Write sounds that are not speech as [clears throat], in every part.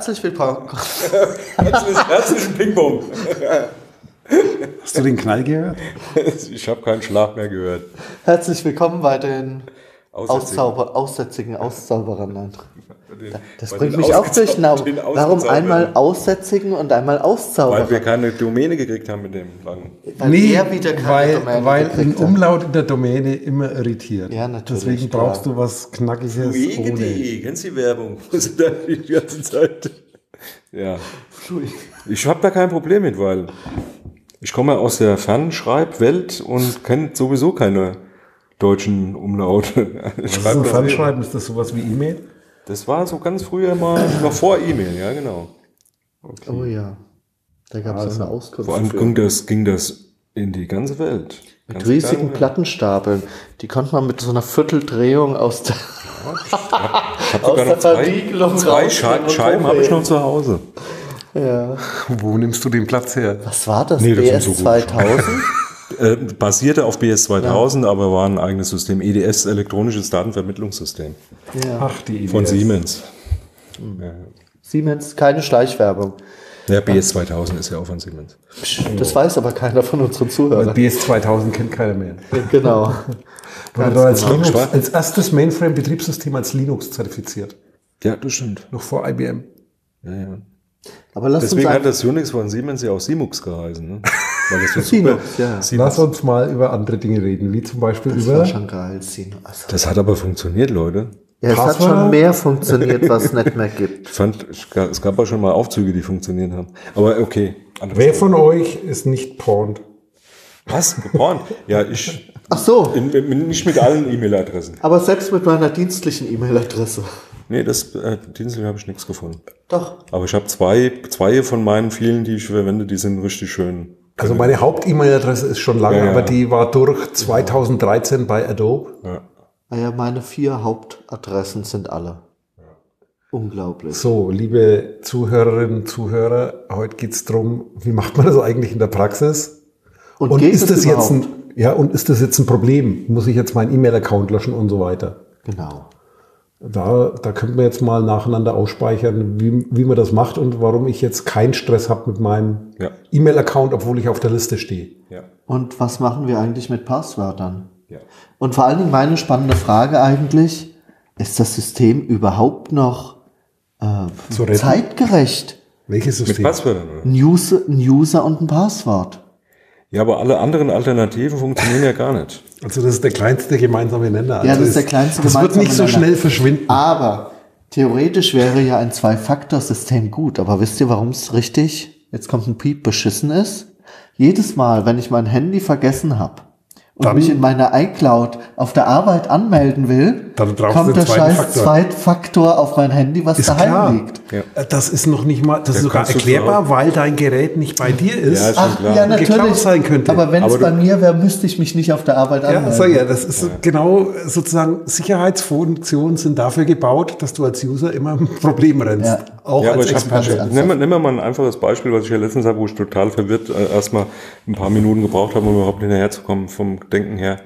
Herzlich willkommen. [laughs] Herzlich, herzlichen Ping-Pong. Hast du den Knall gehört? Ich habe keinen Schlag mehr gehört. Herzlich willkommen bei den Aussätzigen. Auszauber, Aussätzigen Auszauberern. Nein. Den- Das bringt mich auch durcheinander. [laughs] Warum einmal Aussätzigen und einmal Weil wir Auszauberer? keine Domäne gekriegt haben mit dem langen. Weil wieder keine weil, Domäne weil ein. Umlaut in der Domäne immer irritiert. Ja, natürlich, Deswegen klar. brauchst du was Knackiges ohne. Luege.de, kennst du die Werbung? [laughs] Da die ganze Zeit. Ja. Ich habe da kein Problem mit, weil ich komme aus der Fernschreibwelt und kenne sowieso keine deutschen Umlaute. Ich [laughs] Was ist ein das- Fernschreiben? Ist das sowas wie E-Mail? Das war so ganz früher mal, noch vor E-Mail, ja genau. Oh ja. Da gab es eine Auskunft. Vor allem für. ging das, ging das in die ganze Welt. Mit Ganz riesigen kleine- Plattenstapeln. Die konnte man mit so einer Vierteldrehung aus der, Ich hab [laughs] aus sogar der noch zwei, Verriegelung zwei rausnehmen Schei und Scheiben habe ich noch zu Hause. Ja. Wo nimmst du den Platz her? Was war das? Nee, das BS so gute 2000? [laughs] Äh, basierte auf BS 2000, aber war ein eigenes System. EDS, elektronisches Datenvermittlungssystem ja. Ach, die von EBS. Siemens. Siemens, keine Schleichwerbung. Ja, BS 2000 ist ja auch von Siemens. Psch, Das weiß aber keiner von unseren Zuhörern. BS 2000 kennt keiner mehr. [laughs] Genau. Wurde als, genau. Linux, als erstes Mainframe-Betriebssystem als Linux zertifiziert. Ja, das stimmt. Noch vor IBM. Ja, ja. Aber lass Deswegen uns hat das Unix von Siemens ja auch Simux geheißen. Ne? [laughs] Weil das super- ja. Lass uns mal über andere Dinge reden, wie zum Beispiel Das über war schon geil, Sino. Also, Das hat aber funktioniert, Leute. ja, es hat Passwörter? schon mehr funktioniert, was es nicht mehr gibt. Ich fand, es gab auch schon mal Aufzüge, die funktioniert haben. Aber okay. Wer Thema. von euch ist nicht porned? Was? Gepornt? ja, ich. Ach so, In, in, nicht mit allen E-Mail-Adressen. aber selbst mit meiner dienstlichen E-Mail-Adresse. Nee, das äh, Dienstag habe ich nichts gefunden. Doch. Aber ich habe zwei, zwei von meinen vielen, die ich verwende, die sind richtig schön. Also meine Haupt-E-Mail-Adresse ist schon lange, Ja, ja. aber die war durch 2013 bei Adobe. Ja. Naja, meine vier Hauptadressen sind alle. Unglaublich. So, liebe Zuhörerinnen, Zuhörer, heute geht's drum, wie macht man das eigentlich in der Praxis? Und, Und geht ist es das jetzt überhaupt? ein, ja, und ist das jetzt ein Problem? Muss ich jetzt meinen E-Mail-Account löschen und so weiter? Genau. Da, da könnten wir jetzt mal nacheinander ausspeichern, wie, wie man das macht und warum ich jetzt keinen Stress habe mit meinem Ja. E-Mail-Account, obwohl ich auf der Liste stehe. Ja. Und was machen wir eigentlich mit Passwörtern? Ja. Und vor allen Dingen meine spannende Frage eigentlich, ist das System überhaupt noch äh, zeitgerecht? Welches Mit System? Passwörtern, oder? Ein User, ein User und ein Passwort. Ja, aber alle anderen Alternativen funktionieren ja gar nicht. [laughs] Also das ist der kleinste gemeinsame Nenner. Also Ja, das ist der kleinste Das wird gemeinsame nicht so Nenner. schnell verschwinden. Aber theoretisch wäre ja ein Zwei-Faktor-System gut. Aber wisst ihr, warum es richtig, jetzt kommt ein Piep, beschissen ist? Jedes Mal, wenn ich mein Handy vergessen habe und Dann- mich in meiner iCloud auf der Arbeit anmelden will, Dann kommt der scheiß Faktor. Zweitfaktor auf mein Handy, was Ist daheim klar. liegt. Ja. Das ist noch nicht mal, das ist sogar erklärbar, weil dein Gerät nicht bei dir ist. Ja, ist Ach, ja, Geklaut natürlich. sein könnte. Aber wenn es bei mir wäre, müsste ich mich nicht auf der Arbeit Ja, anmelden. sag ja, das ist genau sozusagen Sicherheitsfunktionen sind dafür gebaut, dass du als User immer [laughs] ein Problem rennst. Auch Ja, als habe, nehmen wir, nehmen wir mal ein einfaches Beispiel, was ich ja letztens habe, wo ich total verwirrt äh, erstmal ein paar Minuten gebraucht habe, um überhaupt hinterherzukommen vom Denken her.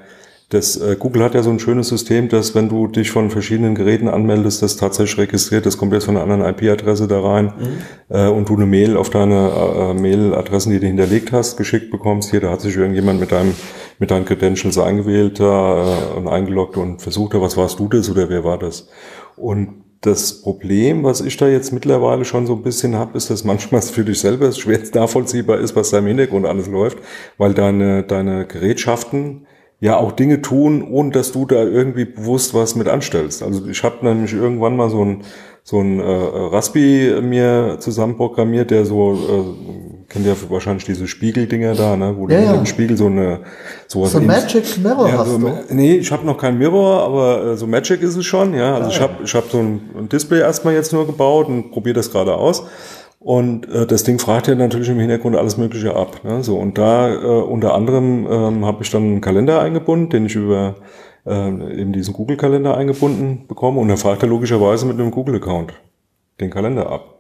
Das, äh, Google hat ja so ein schönes System, dass wenn du dich von verschiedenen Geräten anmeldest, das tatsächlich registriert, das kommt jetzt von einer anderen IP-Adresse da rein äh, und du eine Mail auf deine äh, Mailadressen, die du hinterlegt hast, geschickt bekommst. Hier, da hat sich irgendjemand mit deinem mit deinen Credentials eingewählt da, äh, und eingeloggt und versucht, was warst du das oder wer war das? Und das Problem, was ich da jetzt mittlerweile schon so ein bisschen habe, ist, dass manchmal für dich selber schwer nachvollziehbar ist, was da im Hintergrund alles läuft, weil deine, deine Gerätschaften ja auch Dinge tun, ohne dass du da irgendwie bewusst was mit anstellst. Also ich habe nämlich irgendwann mal so ein so ein äh, Raspi mir zusammenprogrammiert, der so äh, kennt ja wahrscheinlich diese Spiegeldinger da, ne, wo Ja, du ja. dem Spiegel so eine sowas So Magic Mirror ja, hast so, du. Nee, ich habe noch kein Mirror, aber äh, so Magic ist es schon, ja. Also ich habe ich hab so ein, ein Display erstmal jetzt nur gebaut und probiere das gerade aus. Und äh, das Ding fragt ja natürlich im Hintergrund alles Mögliche ab. Ne? So, und da äh, unter anderem ähm, habe ich dann einen Kalender eingebunden, den ich über äh, eben diesen Google-Kalender eingebunden bekomme. Und dann fragt er logischerweise mit einem Google-Account den Kalender ab.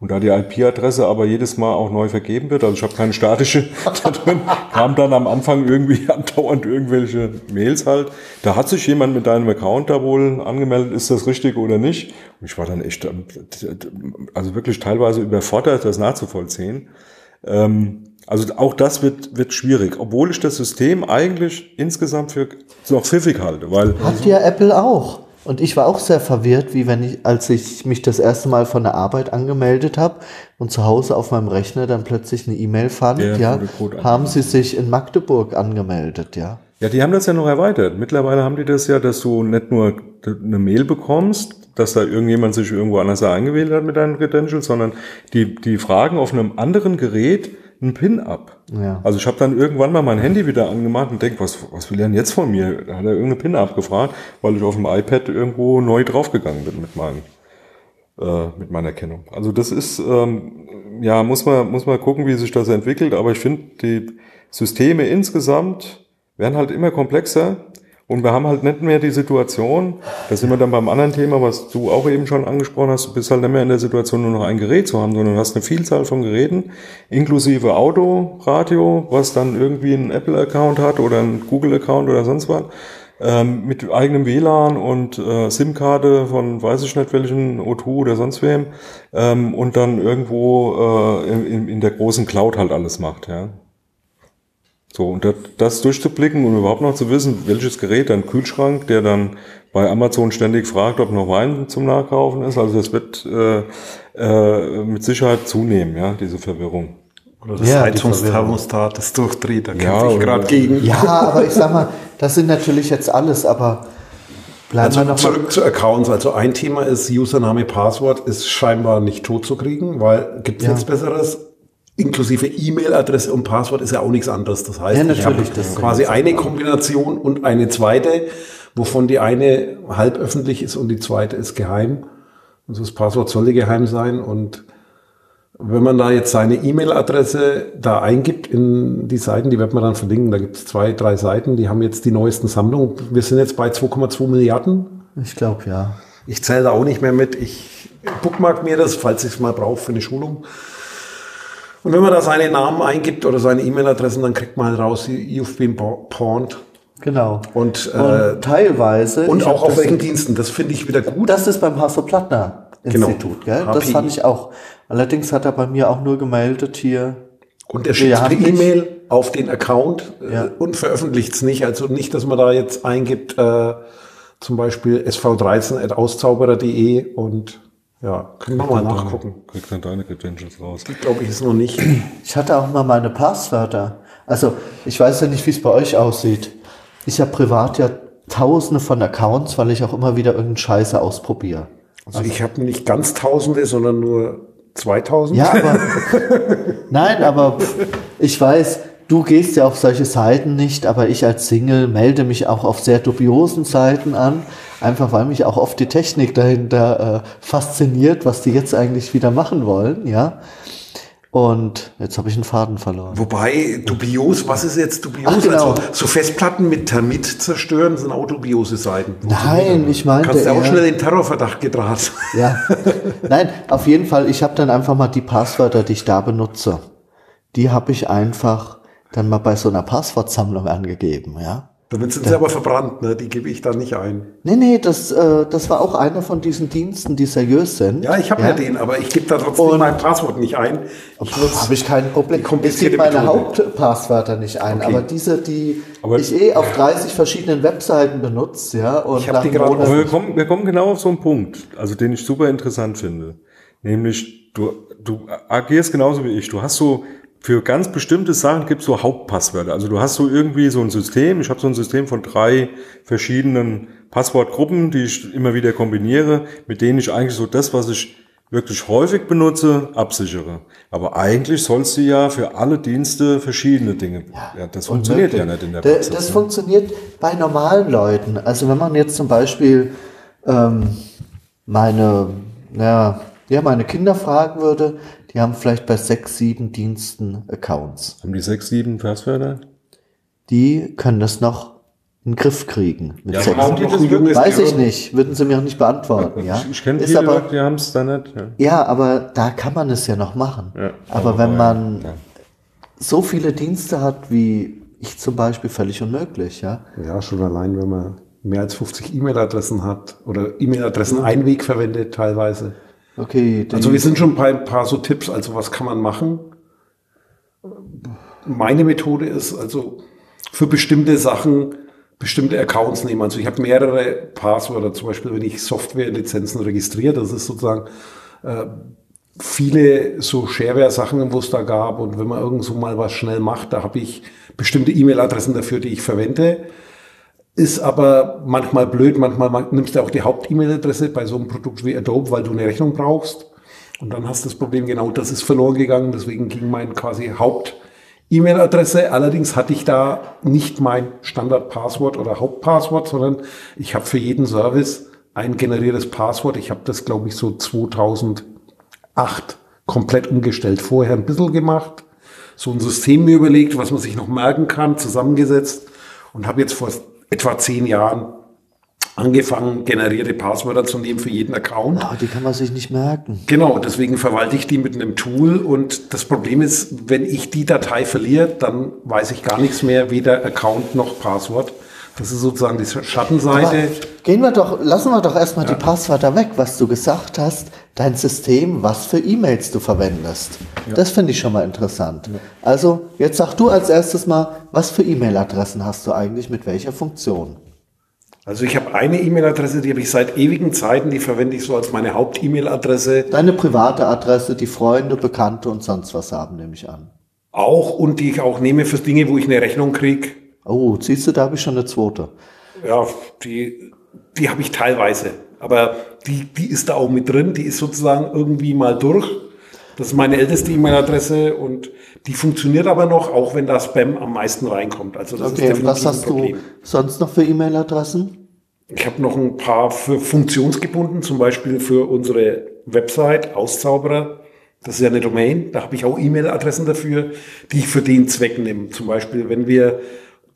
Und da die IP-Adresse aber jedes Mal auch neu vergeben wird, also ich habe keine statische [laughs] da drin, kam dann am Anfang irgendwie [laughs] andauernd irgendwelche Mails halt. Da hat sich jemand mit deinem Account da wohl angemeldet, ist das richtig oder nicht? Und ich war dann echt, ähm, also wirklich teilweise überfordert, das nachzuvollziehen. Ähm, also auch das wird, wird schwierig, obwohl ich das System eigentlich insgesamt für noch pfiffig halte. Weil Habt ihr Apple auch? Und ich war auch sehr verwirrt, wie wenn ich, als ich mich das erste Mal von der Arbeit angemeldet habe und zu Hause auf meinem Rechner dann plötzlich eine E-Mail fand, Der ja, haben sie sich in Magdeburg angemeldet, ja. Ja, die haben das ja noch erweitert. Mittlerweile haben die das ja, dass du nicht nur eine Mail bekommst, dass da irgendjemand sich irgendwo anders eingewählt hat mit deinen Credentials, sondern die, die fragen auf einem anderen Gerät einen PIN ab. Ja. Also ich habe dann irgendwann mal mein Handy wieder angemacht und denk, was, was will er denn jetzt von mir? Da hat er irgendeine PIN abgefragt, weil ich auf dem iPad irgendwo neu draufgegangen bin mit meinem äh, mit meiner Kennung. Also das ist, ähm, ja, muss man, muss man gucken, wie sich das entwickelt, aber ich finde, die Systeme insgesamt werden halt immer komplexer und wir haben halt nicht mehr die Situation, da sind wir dann beim anderen Thema, was du auch eben schon angesprochen hast, du bist halt nicht mehr in der Situation, nur noch ein Gerät zu haben, sondern du hast eine Vielzahl von Geräten, inklusive Auto, Radio, was dann irgendwie einen Apple-Account hat oder einen Google-Account oder sonst was, ähm, mit eigenem WLAN und äh, SIM-Karte von weiß ich nicht welchen O2 oder sonst wem ähm, und dann irgendwo äh, in, in der großen Cloud halt alles macht, ja. So, und das, das durchzublicken und überhaupt noch zu wissen, welches Gerät, ein Kühlschrank, der dann bei Amazon ständig fragt, ob noch Wein zum Nachkaufen ist. Also das wird äh, äh, mit Sicherheit zunehmen, ja, diese Verwirrung. Oder das Ja, Heizungsthermostat, das durchdreht, da Ja, kämpfe ich gerade gegen. Ja, aber ich sag mal, das sind natürlich jetzt alles, aber bleiben Also wir noch mal. zurück zu Accounts. Also ein Thema ist Username, Passwort ist scheinbar nicht tot zu kriegen, weil gibt es Ja. nichts Besseres. Inklusive E-Mail-Adresse und Passwort ist ja auch nichts anderes. Das heißt, Ja, ich habe quasi eine Kombination und eine zweite, wovon die eine halb öffentlich ist und die zweite ist geheim. Also das Passwort sollte geheim sein und wenn man da jetzt seine E-Mail-Adresse da eingibt in die Seiten, die wird man dann verlinken, da gibt es zwei, drei Seiten, die haben jetzt die neuesten Sammlungen. Wir sind jetzt bei 2,2 Milliarden. Ich glaube, ja. Ich zähle da auch nicht mehr mit. Ich bookmark mir das, falls ich es mal brauche für eine Schulung. Und wenn man da seine Namen eingibt oder seine E-Mail-Adressen, dann kriegt man raus, you've been pawned. Genau. Und, äh, Und teilweise. und auch auf das- welchen Diensten. Das finde ich wieder gut. Das ist beim Hasso-Plattner Genau. Institut, gell? Das HPI. fand ich auch. Allerdings hat er bei mir auch nur gemeldet hier. Und er schickt per E-Mail auf den Account äh, Ja. und veröffentlicht es nicht. Also nicht, dass man da jetzt eingibt, äh, zum Beispiel sv13.auszauberer.de und ja, können wir mal nachgucken. Kriegt dann deine Credentials raus. Glaube ich, ist noch nicht. Ich hatte auch mal meine Passwörter. Also, ich weiß ja nicht, wie es bei euch aussieht. Ich habe privat ja tausende von Accounts, weil ich auch immer wieder irgendeinen Scheiße ausprobiere. Also ich habe nicht ganz Tausende, sondern nur 2000. Ja, aber [laughs] nein, aber ich weiß, du gehst ja auf solche Seiten nicht, aber ich als Single melde mich auch auf sehr dubiosen Seiten an, einfach weil mich auch oft die Technik dahinter äh, fasziniert, was die jetzt eigentlich wieder machen wollen, ja. Und jetzt habe ich einen Faden verloren. Wobei, dubios, was ist jetzt dubios? Ach, genau. Also so Festplatten mit Termit zerstören sind auch dubiose Seiten. Nein, ich meinte Kannst du auch schnell in Terrorverdacht gedraht. [laughs] Ja, nein, auf jeden Fall, ich habe dann einfach mal die Passwörter, die ich da benutze, die habe ich einfach dann mal bei so einer Passwortsammlung angegeben, ja. Damit sind sie aber verbrannt, ne? die gebe ich da nicht ein. Nee, nee, das, äh, das war auch einer von diesen Diensten, die seriös sind. Ja, ich habe ja. den, aber ich gebe da trotzdem Und- mein Passwort nicht ein. Ich nutze Habe ich kein Problem. Ich gebe meine Methode. Hauptpasswörter nicht ein, Okay. aber diese, die Aber- ich eh auf 30 verschiedenen Webseiten benutze, ja, und Ich hab nach die gerade Aber wir kommen, wir kommen genau auf so einen Punkt, also den ich super interessant finde. Nämlich, du, du agierst genauso wie ich. Du hast so, für ganz bestimmte Sachen gibt es so Hauptpasswörter. Also du hast so irgendwie so ein System. Ich habe so ein System von drei verschiedenen Passwortgruppen, die ich immer wieder kombiniere, mit denen ich eigentlich so das, was ich wirklich häufig benutze, absichere. Aber eigentlich sollst du ja für alle Dienste verschiedene Dinge. Ja, das funktioniert ja nicht in der Praxis. Das ne? funktioniert bei normalen Leuten. Also wenn man jetzt zum Beispiel ähm, meine, naja, ja, meine Kinder fragen würde, die haben vielleicht bei sechs, sieben Diensten Accounts. Haben die sechs, sieben Passwörter? Die können das noch in den Griff kriegen. Mit Ja, sechs. haben die das junges Weiß ich nicht, würden Sie mir auch nicht beantworten. Ja? Ich kenne viele aber, Leute, die haben es da nicht. Ja. ja, aber da kann man es ja noch machen. Ja, aber wenn man ja. so viele Dienste hat wie ich zum Beispiel, völlig unmöglich. Ja? Ja, schon allein, wenn man mehr als 50 E-Mail-Adressen hat oder E-Mail-Adressen Einweg verwendet teilweise. Okay, Also wir sind schon bei ein paar so Tipps, also was kann man machen? Meine Methode ist also für bestimmte Sachen bestimmte Accounts nehmen. Also ich habe mehrere Passwörter, zum Beispiel wenn ich Softwarelizenzen registriere, das ist sozusagen äh, viele so Shareware-Sachen, wo es da gab und wenn man irgend so mal was schnell macht, da habe ich bestimmte E-Mail-Adressen dafür, die ich verwende. Ist aber manchmal blöd, manchmal nimmst du auch die Haupt-E-Mail-Adresse bei so einem Produkt wie Adobe, weil du eine Rechnung brauchst. Und dann hast du das Problem, genau das ist verloren gegangen. Deswegen ging mein quasi Haupt-E-Mail-Adresse. Allerdings hatte ich da nicht mein Standard-Passwort oder Hauptpasswort, sondern ich habe für jeden Service ein generiertes Passwort. Ich habe das, glaube ich, so 2008 komplett umgestellt. Vorher ein bisschen gemacht, so ein System mir überlegt, was man sich noch merken kann, zusammengesetzt und habe jetzt vor etwa zehn Jahren angefangen, generierte Passwörter zu nehmen für jeden Account. oh, die kann man sich nicht merken. Genau, deswegen verwalte ich die mit einem Tool und das Problem ist, wenn ich die Datei verliere, dann weiß ich gar nichts mehr, weder Account noch Passwort. Das ist sozusagen die Aber Schattenseite. gehen wir doch, lassen wir doch erstmal die Passwörter weg, was du gesagt hast, dein System, was für E-Mails du verwendest. Das finde ich schon mal interessant. Also, jetzt sag du als erstes mal, was für E-Mail-Adressen hast du eigentlich mit welcher Funktion? Also ich habe eine E-Mail-Adresse, die habe ich seit ewigen Zeiten, die verwende ich so als meine Haupt-E-Mail-Adresse Deine private Adresse, die Freunde, Bekannte und sonst was haben, nehme ich an. auch und die ich auch nehme für Dinge, wo ich eine Rechnung kriege. Oh, siehst du, da habe ich schon eine zweite. Ja, die, die habe ich teilweise. Aber die, die ist da auch mit drin. Die ist sozusagen irgendwie mal durch. Das ist meine älteste E-Mail-Adresse und die funktioniert aber noch, auch wenn da Spam am meisten reinkommt. Also das Okay, ist und was definitiv ein hast du Problem. sonst noch für E-Mail-Adressen? Ich habe noch ein paar für funktionsgebunden, zum Beispiel für unsere Website Auszauberer. Das ist ja eine Domain. Da habe ich auch E-Mail-Adressen dafür, die ich für den Zweck nehme. Zum Beispiel, wenn wir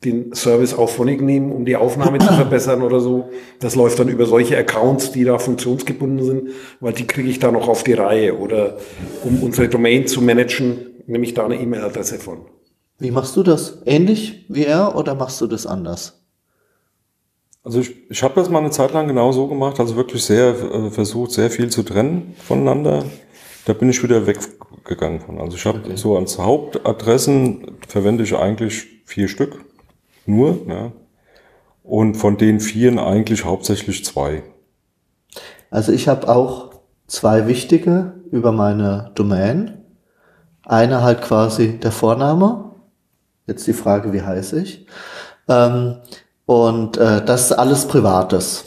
den Service auf Phonic nehmen, um die Aufnahme zu [clears throat] verbessern oder so. Das läuft dann über solche Accounts, die da funktionsgebunden sind, weil die kriege ich da noch auf die Reihe. Oder um unsere Domain zu managen, nehme ich da eine E-Mail-Adresse von. Wie machst du das? Ähnlich wie er oder machst du das anders? Also ich, ich habe das mal eine Zeit lang genau so gemacht, also wirklich sehr äh, versucht, sehr viel zu trennen voneinander. Da bin ich wieder weggegangen von. Also ich habe so als Hauptadressen verwende ich eigentlich vier Stück nur, ja. Und von den vieren eigentlich hauptsächlich zwei. Also ich habe auch zwei wichtige über meine Domain. Eine halt quasi der Vorname. Jetzt die Frage, wie heiße ich? Ähm, und äh, das ist alles Privates.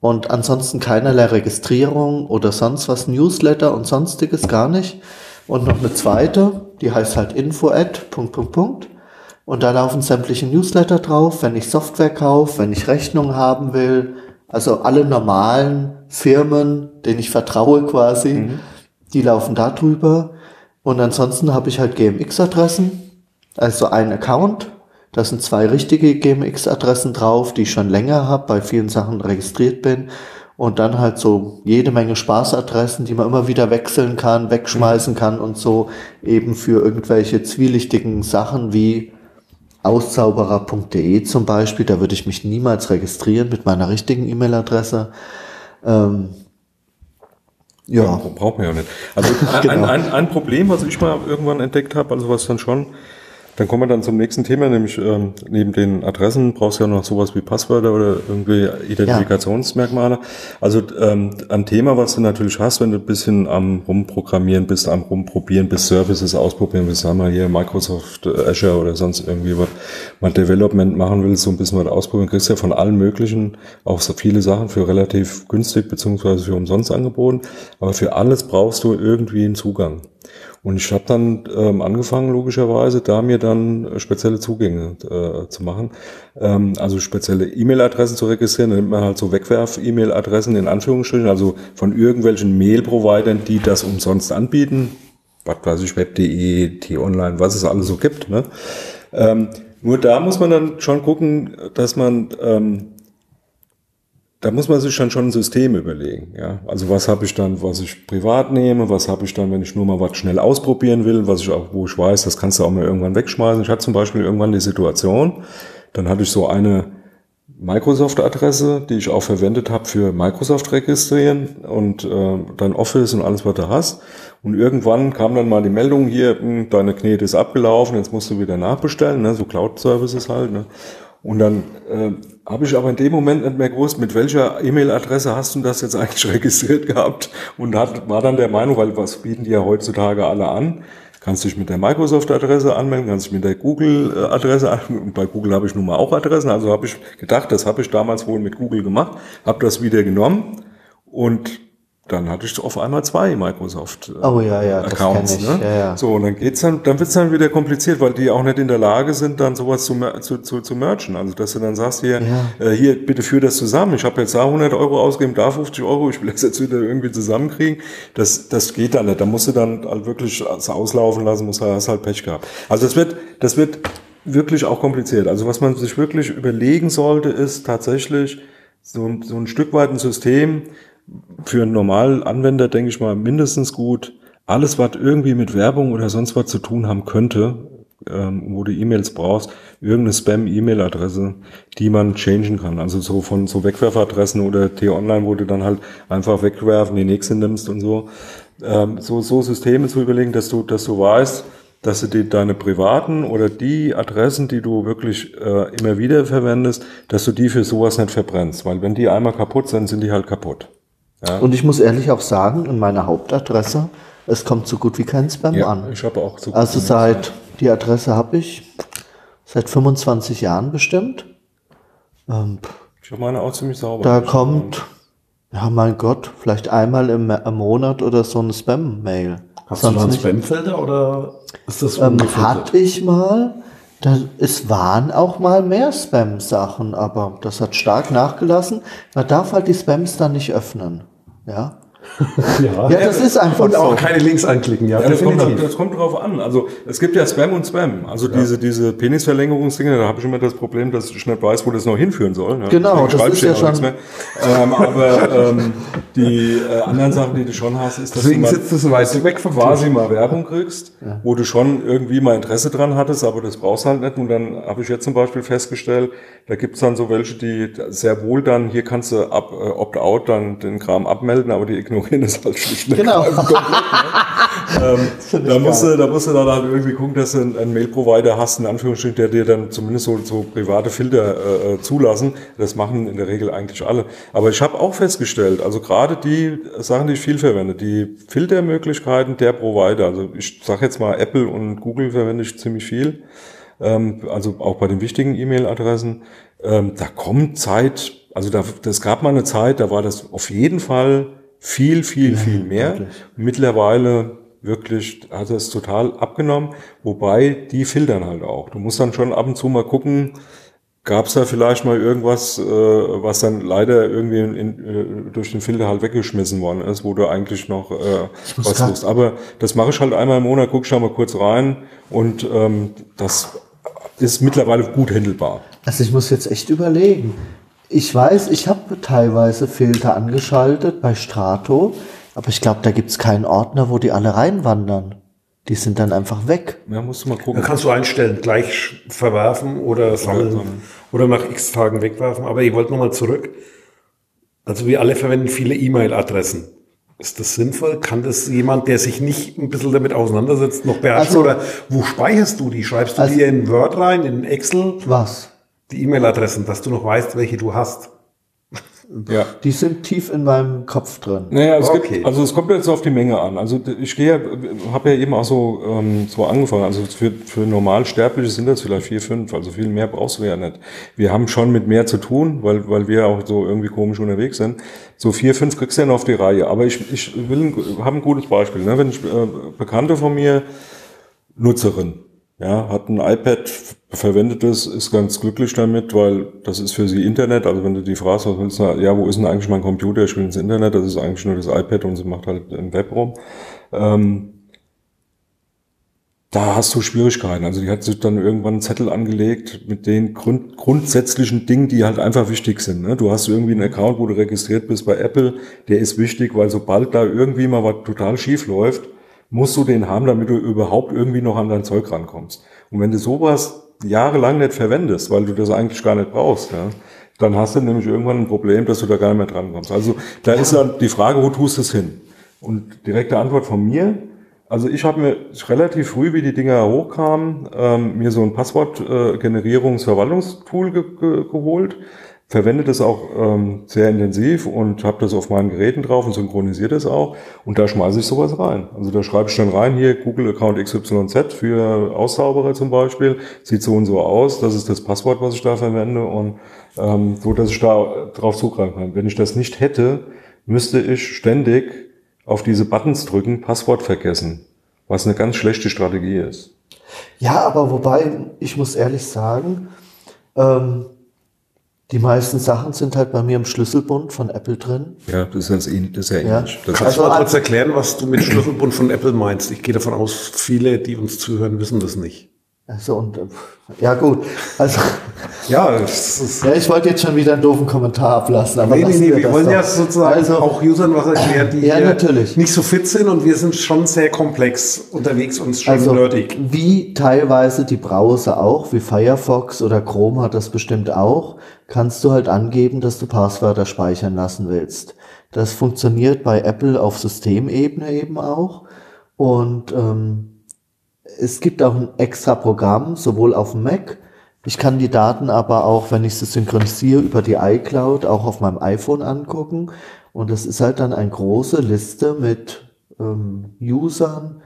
Und ansonsten keinerlei Registrierung oder sonst was, Newsletter und sonstiges gar nicht. Und noch eine zweite, die heißt halt info Punkt, Punkt, Punkt. Und da laufen sämtliche Newsletter drauf, wenn ich Software kaufe, wenn ich Rechnungen haben will. Also alle normalen Firmen, denen ich vertraue quasi, die laufen da drüber. Und ansonsten habe ich halt GMX-Adressen, also ein Account. Da sind zwei richtige GMX-Adressen drauf, die ich schon länger habe, bei vielen Sachen registriert bin. Und dann halt so jede Menge Spaßadressen, die man immer wieder wechseln kann, wegschmeißen kann und so eben für irgendwelche zwielichtigen Sachen wie auszauberer.de zum Beispiel. Da würde ich mich niemals registrieren mit meiner richtigen E-Mail-Adresse. Ähm, ja, Braucht man ja nicht. Also ein, [laughs] Genau. ein, ein Problem, was ich mal irgendwann entdeckt habe, also was dann schon, dann kommen wir dann zum nächsten Thema, nämlich ähm, neben den Adressen brauchst du ja noch sowas wie Passwörter oder irgendwie Identifikationsmerkmale. Also ähm, ein Thema, was du natürlich hast, wenn du ein bisschen am Rumprogrammieren bist, am Rumprobieren bist, Services ausprobieren willst, sagen wir hier Microsoft äh, Azure oder sonst irgendwie was, mal Development machen willst, so ein bisschen was ausprobieren, kriegst ja von allen möglichen auch so viele Sachen für relativ günstig beziehungsweise für umsonst angeboten. Aber für alles brauchst du irgendwie einen Zugang. Und ich habe dann ähm, angefangen, logischerweise, da mir dann äh, spezielle Zugänge äh, zu machen. Ähm, also spezielle E-Mail-Adressen zu registrieren. Dann nimmt man halt so Wegwerf-E-Mail-Adressen in Anführungsstrichen, also von irgendwelchen Mail-Providern, die das umsonst anbieten. Was weiß ich, web.de, T-Online, was es alles so gibt. Ne? Ähm, Nur da muss man dann schon gucken, dass man, ähm, da muss man sich dann schon ein System überlegen. Ja? Also was habe ich dann, was ich privat nehme, was habe ich dann, wenn ich nur mal was schnell ausprobieren will, was ich auch, wo ich weiß, das kannst du auch mal irgendwann wegschmeißen. Ich hatte zum Beispiel irgendwann die Situation, dann hatte ich so eine Microsoft-Adresse, die ich auch verwendet habe für Microsoft registrieren und äh, dann Office und alles, was du hast. Und irgendwann kam dann mal die Meldung hier, hm, deine Knete ist abgelaufen, jetzt musst du wieder nachbestellen, ne? so Cloud-Services halt. Ne? Und dann äh, habe ich aber in dem Moment nicht mehr gewusst, mit welcher E-Mail-Adresse hast du das jetzt eigentlich [laughs] registriert gehabt und hat, war dann der Meinung, weil was bieten die ja heutzutage alle an, kannst dich mit der Microsoft-Adresse anmelden, kannst dich mit der Google-Adresse anmelden. Bei Google habe ich nun mal auch Adressen. Also habe ich gedacht, das habe ich damals wohl mit Google gemacht, habe das wieder genommen und dann hatte ich auf einmal zwei Microsoft äh, Oh ja, ja, das Accounts. Ne? Ja, ja. So, und dann geht's dann, dann wird's dann wieder kompliziert, weil die auch nicht in der Lage sind, dann sowas zu, zu, zu, zu merchen. Also, dass du dann sagst, hier, Ja. äh, hier, bitte führ das zusammen. Ich habe jetzt da 100 Euro ausgegeben, da 50 Euro, ich will das jetzt wieder irgendwie zusammenkriegen. Das, das geht dann nicht. Da musst du dann halt wirklich auslaufen lassen, musst, hast halt Pech gehabt. Also, das wird, das wird wirklich auch kompliziert. Also, was man sich wirklich überlegen sollte, ist tatsächlich so, ein- so ein Stück weit ein System, für einen normalen Anwender, denke ich mal, mindestens gut. Alles, was irgendwie mit Werbung oder sonst was zu tun haben könnte, ähm, wo du E-Mails brauchst, irgendeine Spam-E-Mail-Adresse, die man changen kann. Also so von so Wegwerfadressen oder T-Online, wo du dann halt einfach wegwerfen, die nächste nimmst und so. Ähm, so, so Systeme zu überlegen, dass du, dass du weißt, dass du die, deine privaten oder die Adressen, die du wirklich äh, immer wieder verwendest, dass du die für sowas nicht verbrennst. Weil wenn die einmal kaputt sind, sind die halt kaputt. Ja. Und ich muss ehrlich auch sagen, in meiner Hauptadresse, es kommt so gut wie kein Spam an. ich habe auch so Also seit, die Adresse habe ich seit 25 Jahren bestimmt. Ähm, ich habe meine auch ziemlich sauber. da kommt, ja mein Gott, vielleicht einmal im, im Monat oder so eine Spam-Mail. Hast du da Sonst einen nicht. Spamfilter oder ist das Ähm, hatte ich mal. Da, es waren auch mal mehr Spam-Sachen, aber das hat stark nachgelassen. Man darf halt die Spams dann nicht öffnen. Ja, ja. [laughs] ja das ist einfach Und auch so. keine Links anklicken, ja, Ja, das, kommt, das kommt drauf an. Also es gibt ja Spam und Spam. Also diese, diese Penisverlängerungsdinge, da habe ich immer das Problem, dass ich nicht weiß, wo das noch hinführen soll. Ja, Genau, das ist ja schon- mehr. Ähm, aber ähm, die äh, anderen Sachen, die du schon hast, ist, dass Deswegen du mal sitzt du so weit weg vom quasi mal Werbung kriegst, wo du schon irgendwie mal Interesse dran hattest, aber das brauchst halt nicht. Und dann habe ich jetzt zum Beispiel festgestellt, da gibt's dann so welche, die sehr wohl dann, hier kannst du ab, äh, Opt-out dann den Kram abmelden, aber die ignorieren das halt schlicht Genau. ähm, da musst du, da musst du dann halt irgendwie gucken, dass du einen, einen Mail-Provider hast, in Anführungsstrichen, der dir dann zumindest so, so private Filter äh, äh, zulassen. Das machen in der Regel eigentlich alle. Aber ich habe auch festgestellt, also gerade die Sachen, die ich viel verwende, die Filtermöglichkeiten der Provider, also ich sage jetzt mal Apple und Google verwende ich ziemlich viel, also auch bei den wichtigen E-Mail-Adressen, ähm, da kommt Zeit, also da, das gab mal eine Zeit, da war das auf jeden Fall viel, viel, viel mehr. wirklich. Mittlerweile wirklich hat es total abgenommen, wobei die filtern halt auch. Du musst dann schon ab und zu mal gucken, gab es da vielleicht mal irgendwas, äh, was dann leider irgendwie in, in, äh, durch den Filter halt weggeschmissen worden ist, wo du eigentlich noch äh, was tust. Aber das mache ich halt einmal im Monat, guck ich da mal kurz rein und ähm, das ist mittlerweile gut handelbar. Also ich muss jetzt echt überlegen. Ich weiß, ich habe teilweise Filter angeschaltet bei Strato, aber ich glaube, da gibt's keinen Ordner, wo die alle reinwandern. Die sind dann einfach weg. Ja, musst du mal Da gucken. kannst du einstellen, gleich verwerfen oder sammeln sammeln. oder nach x Tagen wegwerfen. Aber ich wollte nochmal zurück. Also wir alle verwenden viele E-Mail-Adressen. Ist das sinnvoll? Kann das jemand, der sich nicht ein bisschen damit auseinandersetzt, noch beherrschen? Also- oder wo speicherst du die? Schreibst du Also- die in Word rein, in Excel? Was? Die E-Mail-Adressen, dass du noch weißt, welche du hast. Ja. Die sind tief in meinem Kopf drin. Naja, es Okay. gibt, also es kommt jetzt auf die Menge an. Also ich gehe, habe ja eben auch so, ähm, so angefangen. Also für, für Normalsterbliche sind das vielleicht vier, fünf. Also viel mehr brauchst du ja nicht. Wir haben schon mit mehr zu tun, weil, weil wir auch so irgendwie komisch unterwegs sind. So vier, fünf kriegst du ja noch auf die Reihe. Aber ich, ich will, habe ein gutes Beispiel. Ne? Wenn ich äh, Bekannte von mir, Nutzerin, ja, hat ein iPad, verwendet es, ist ganz glücklich damit, weil das ist für sie Internet. Also wenn du die fragst, was ja, wo ist denn eigentlich mein Computer? Ich will ins Internet, das ist eigentlich nur das iPad und sie macht halt im Web rum. Ähm, da hast du Schwierigkeiten. Also die hat sich dann irgendwann einen Zettel angelegt mit den grund grundsätzlichen Dingen, die halt einfach wichtig sind. Ne? Du hast irgendwie einen Account, wo du registriert bist bei Apple, der ist wichtig, weil sobald da irgendwie mal was total schief läuft, musst du den haben, damit du überhaupt irgendwie noch an dein Zeug rankommst. Und wenn du sowas jahrelang nicht verwendest, weil du das eigentlich gar nicht brauchst, ja, dann hast du nämlich irgendwann ein Problem, dass du da gar nicht mehr drankommst. Also da ist dann die Frage, wo tust du es hin? Und direkte Antwort von mir, also ich habe mir relativ früh, wie die Dinger hochkamen, ähm, mir so ein Passwortgenerierungsverwaltungstool ge ge geholt, verwende das auch ähm, sehr intensiv und habe das auf meinen Geräten drauf und synchronisiere das auch. Und da schmeiße ich sowas rein. Also da schreibe ich dann rein, hier Google Account XYZ für Auszauberer zum Beispiel, sieht so und so aus, das ist das Passwort, was ich da verwende und ähm, so, dass ich da drauf zugreifen kann. Wenn ich das nicht hätte, müsste ich ständig auf diese Buttons drücken, Passwort vergessen, was eine ganz schlechte Strategie ist. Ja, aber wobei, ich muss ehrlich sagen, ähm, die meisten Sachen sind halt bei mir im Schlüsselbund von Apple drin. Ja, das ist, ähnlich, das ist ja ähnlich. Ja. Kannst du mal kurz erklären, was du mit [clears throat] Schlüsselbund von Apple meinst? Ich gehe davon aus, viele, die uns zuhören, wissen das nicht. Also und äh, ja gut, also [laughs] ja, ja, ich wollte jetzt schon wieder einen doofen Kommentar ablassen, aber nee, nee, nee, wir, wir wollen doch. ja sozusagen also, auch Usern was erklären, die ja, natürlich. nicht so fit sind und wir sind schon sehr komplex unterwegs und schon also, nerdig. Wie teilweise die Browser auch, wie Firefox oder Chrome hat das bestimmt auch, kannst du halt angeben, dass du Passwörter speichern lassen willst. Das funktioniert bei Apple auf Systemebene eben auch und ähm, es gibt auch ein extra Programm, sowohl auf dem Mac. Ich kann die Daten aber auch, wenn ich sie synchronisiere, über die iCloud auch auf meinem iPhone angucken. Und das ist halt dann eine große Liste mit ähm, Usern,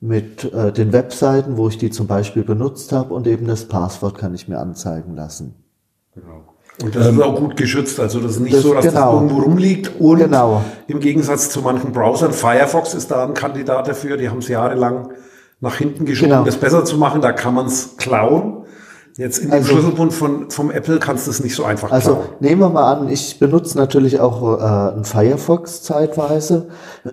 mit äh, den Webseiten, wo ich die zum Beispiel benutzt habe und eben das Passwort kann ich mir anzeigen lassen. Genau. Und das ähm, ist auch gut geschützt. Also das ist nicht das, so, dass genau. das irgendwo rumliegt. Und genau. im Gegensatz zu manchen Browsern, Firefox ist da ein Kandidat dafür, die haben es jahrelang nach hinten geschoben, genau. das besser zu machen. Da kann man es klauen. Jetzt in also, dem Schlüsselbund von, vom Apple kannst du es nicht so einfach klauen. Also nehmen wir mal an, ich benutze natürlich auch äh, einen Firefox zeitweise.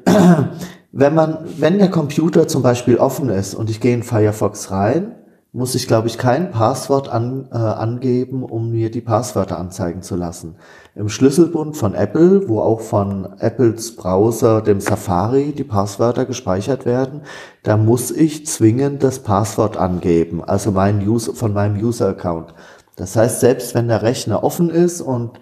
[clears throat] wenn man, wenn der Computer zum Beispiel offen ist und ich gehe in Firefox rein, muss ich, glaube ich, kein Passwort an, äh, angeben, um mir die Passwörter anzeigen zu lassen. Im Schlüsselbund von Apple, wo auch von Apples Browser, dem Safari, die Passwörter gespeichert werden, da muss ich zwingend das Passwort angeben, also mein User, von meinem User-Account. Das heißt, selbst wenn der Rechner offen ist und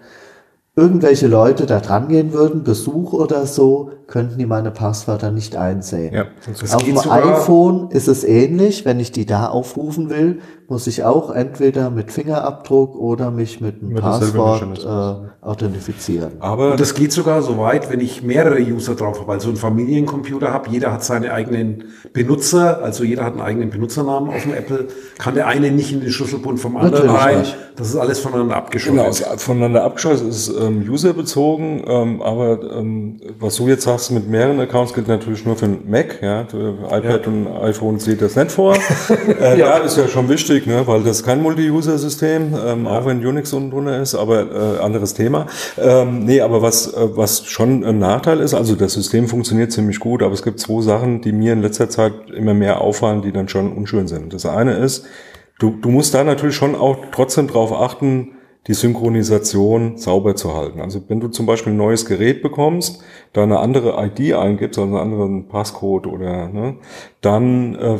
irgendwelche Leute da dran gehen würden, Besuch oder so, könnten die meine Passwörter nicht einsehen. Ja, Auf dem iPhone ist es ähnlich. Wenn ich die da aufrufen will, muss ich auch entweder mit Fingerabdruck oder mich mit einem Passwort äh, authentifizieren. Aber Und das geht sogar so weit, wenn ich mehrere User drauf habe, also einen Familiencomputer habe, jeder hat seine eigenen Benutzer, also jeder hat einen eigenen Benutzernamen auf dem Apple, kann der eine nicht in den Schlüsselbund vom anderen rein. Das ist alles voneinander abgeschottet. Genau, voneinander abgeschottet ist ähm, userbezogen, ähm, aber ähm, was du jetzt sagst mit mehreren Accounts gilt natürlich nur für ein Mac, ja. iPad ja. und iPhone sieht das nicht vor. [laughs] äh, ja. ja, ist ja schon wichtig, ne, weil das ist kein Multi-User-System, ähm, ja. auch wenn Unix unten drunter ist, aber äh, anderes Thema. Ähm, nee, aber was, äh, was schon ein Nachteil ist, also das System funktioniert ziemlich gut, aber es gibt zwei Sachen, die mir in letzter Zeit immer mehr auffallen, die dann schon unschön sind. Das eine ist, du, du musst da natürlich schon auch trotzdem drauf achten, die Synchronisation sauber zu halten. Also wenn du zum Beispiel ein neues Gerät bekommst, da eine andere ID eingibst, also einen anderen Passcode oder, ne, dann äh,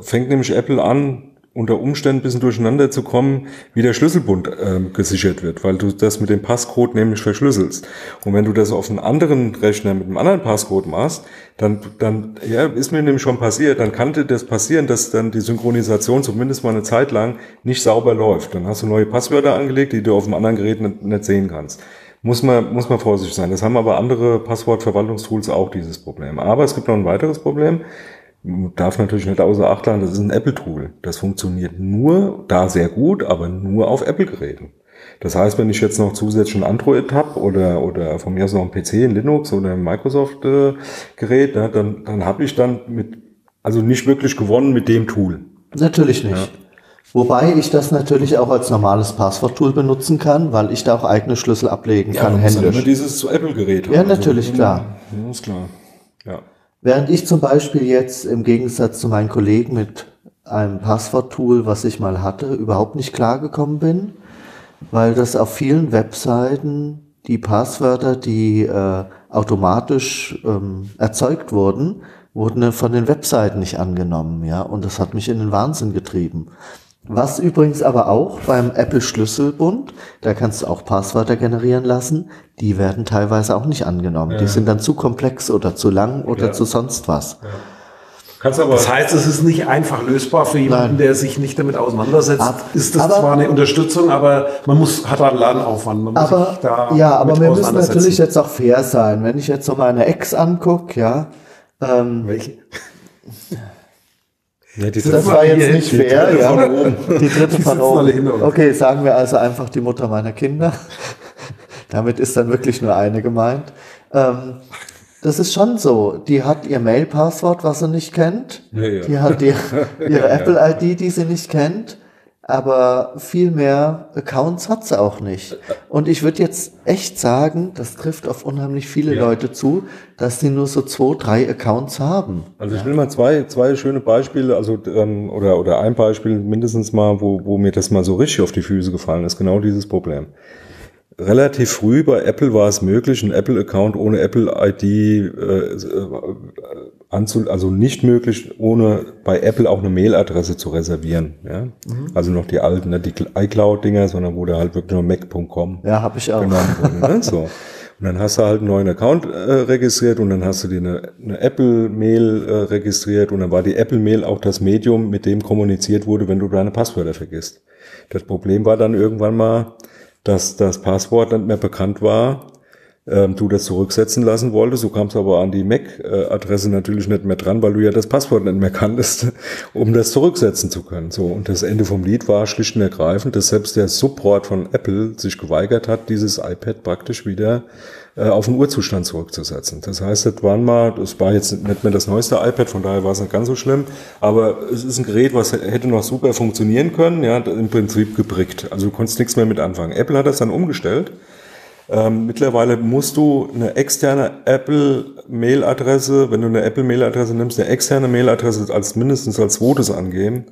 fängt nämlich Apple an, unter Umständen ein bisschen durcheinander zu kommen, wie der Schlüsselbund äh, gesichert wird, weil du das mit dem Passcode nämlich verschlüsselst. Und wenn du das auf einen anderen Rechner mit einem anderen Passcode machst, dann, dann ja, ist mir nämlich schon passiert, dann kann das passieren, dass dann die Synchronisation zumindest mal eine Zeit lang nicht sauber läuft. Dann hast du neue Passwörter angelegt, die du auf einem anderen Gerät nicht, nicht sehen kannst. Muss man, muss man vorsichtig sein. Das haben aber andere Passwortverwaltungstools auch dieses Problem. Aber es gibt noch ein weiteres Problem darf natürlich nicht außer Acht lassen, das ist ein Apple-Tool. Das funktioniert nur da sehr gut, aber nur auf Apple-Geräten. Das heißt, wenn ich jetzt noch zusätzlich ein Android habe oder, oder von mir aus noch ein PC, ein Linux oder ein Microsoft-Gerät, äh, dann, dann habe ich dann mit, also nicht wirklich gewonnen mit dem Tool. Natürlich nicht. Ja. Wobei ich das natürlich auch als normales Passwort-Tool benutzen kann, weil ich da auch eigene Schlüssel ablegen ja, kann, händisch. Ja, dieses Apple-Gerät. Ja, natürlich, also, klar. Ja, ist klar. Ja. Während ich zum Beispiel jetzt im Gegensatz zu meinen Kollegen mit einem Passworttool, was ich mal hatte, überhaupt nicht klargekommen bin, weil das auf vielen Webseiten die Passwörter, die äh, automatisch ähm, erzeugt wurden, wurden von den Webseiten nicht angenommen, ja, und das hat mich in den Wahnsinn getrieben. Was übrigens aber auch beim Apple Schlüsselbund, da kannst du auch Passwörter generieren lassen, die werden teilweise auch nicht angenommen. Ja. Die sind dann zu komplex oder zu lang oder ja. zu sonst was. Ja. Kannst aber das heißt, es ist nicht einfach lösbar für jemanden, Nein. der sich nicht damit auseinandersetzt. Ab, ist das aber, zwar eine Unterstützung, aber man muss hat einen Ladenaufwand. Man muss aber, sich da ja, aber wir müssen natürlich jetzt auch fair sein. Wenn ich jetzt so meine Ex angucke, ja. Ähm, Welche? Ja, die das war jetzt nicht fair, die ja. Die dritte von oben. Okay, sagen wir also einfach die Mutter meiner Kinder. [laughs] Damit ist dann wirklich nur eine gemeint. Ähm, das ist schon so. Die hat ihr Mail-Passwort, was sie nicht kennt. Ja, ja. Die hat die, [laughs] ihre Apple-ID, die sie nicht kennt aber viel mehr Accounts hat sie auch nicht. Und ich würde jetzt echt sagen, das trifft auf unheimlich viele ja. Leute zu, dass sie nur so zwei, drei Accounts haben. Also ich will mal zwei, zwei schöne Beispiele, also ähm, oder oder ein Beispiel mindestens mal, wo, wo mir das mal so richtig auf die Füße gefallen ist, genau dieses Problem relativ früh bei Apple war es möglich, einen Apple-Account ohne Apple-ID äh, äh, anzu, also nicht möglich, ohne bei Apple auch eine Mailadresse zu reservieren. Ja? Mhm. Also noch die alten, nicht die iCloud-Dinger, sondern wo da halt wirklich nur mac.com ja, hab ich auch. genommen wurde. Ne? [laughs] So. Und dann hast du halt einen neuen Account äh, registriert und dann hast du dir eine, eine Apple-Mail äh, registriert und dann war die Apple-Mail auch das Medium, mit dem kommuniziert wurde, wenn du deine Passwörter vergisst. Das Problem war dann irgendwann mal, dass das Passwort nicht mehr bekannt war, ähm, du das zurücksetzen lassen wolltest. Du kamst aber an die MAC-Adresse natürlich nicht mehr dran, weil du ja das Passwort nicht mehr [laughs] kanntest, um das zurücksetzen zu können. So und das Ende vom Lied war schlicht und ergreifend, dass selbst der Support von Apple sich geweigert hat, dieses iPad praktisch wieder äh, auf den Urzustand zurückzusetzen. Das heißt, das waren mal, das war jetzt nicht mehr das neueste iPad, von daher war es nicht ganz so schlimm, aber es ist ein Gerät, was hätte noch super funktionieren können, ja, im Prinzip gebrickt. Also du konntest nichts mehr mit anfangen. Apple hat das dann umgestellt. Ähm, mittlerweile musst du eine externe Apple-Mail-Adresse, wenn du eine Apple-Mail-Adresse nimmst, eine externe Mail-Adresse als mindestens als zweites angeben,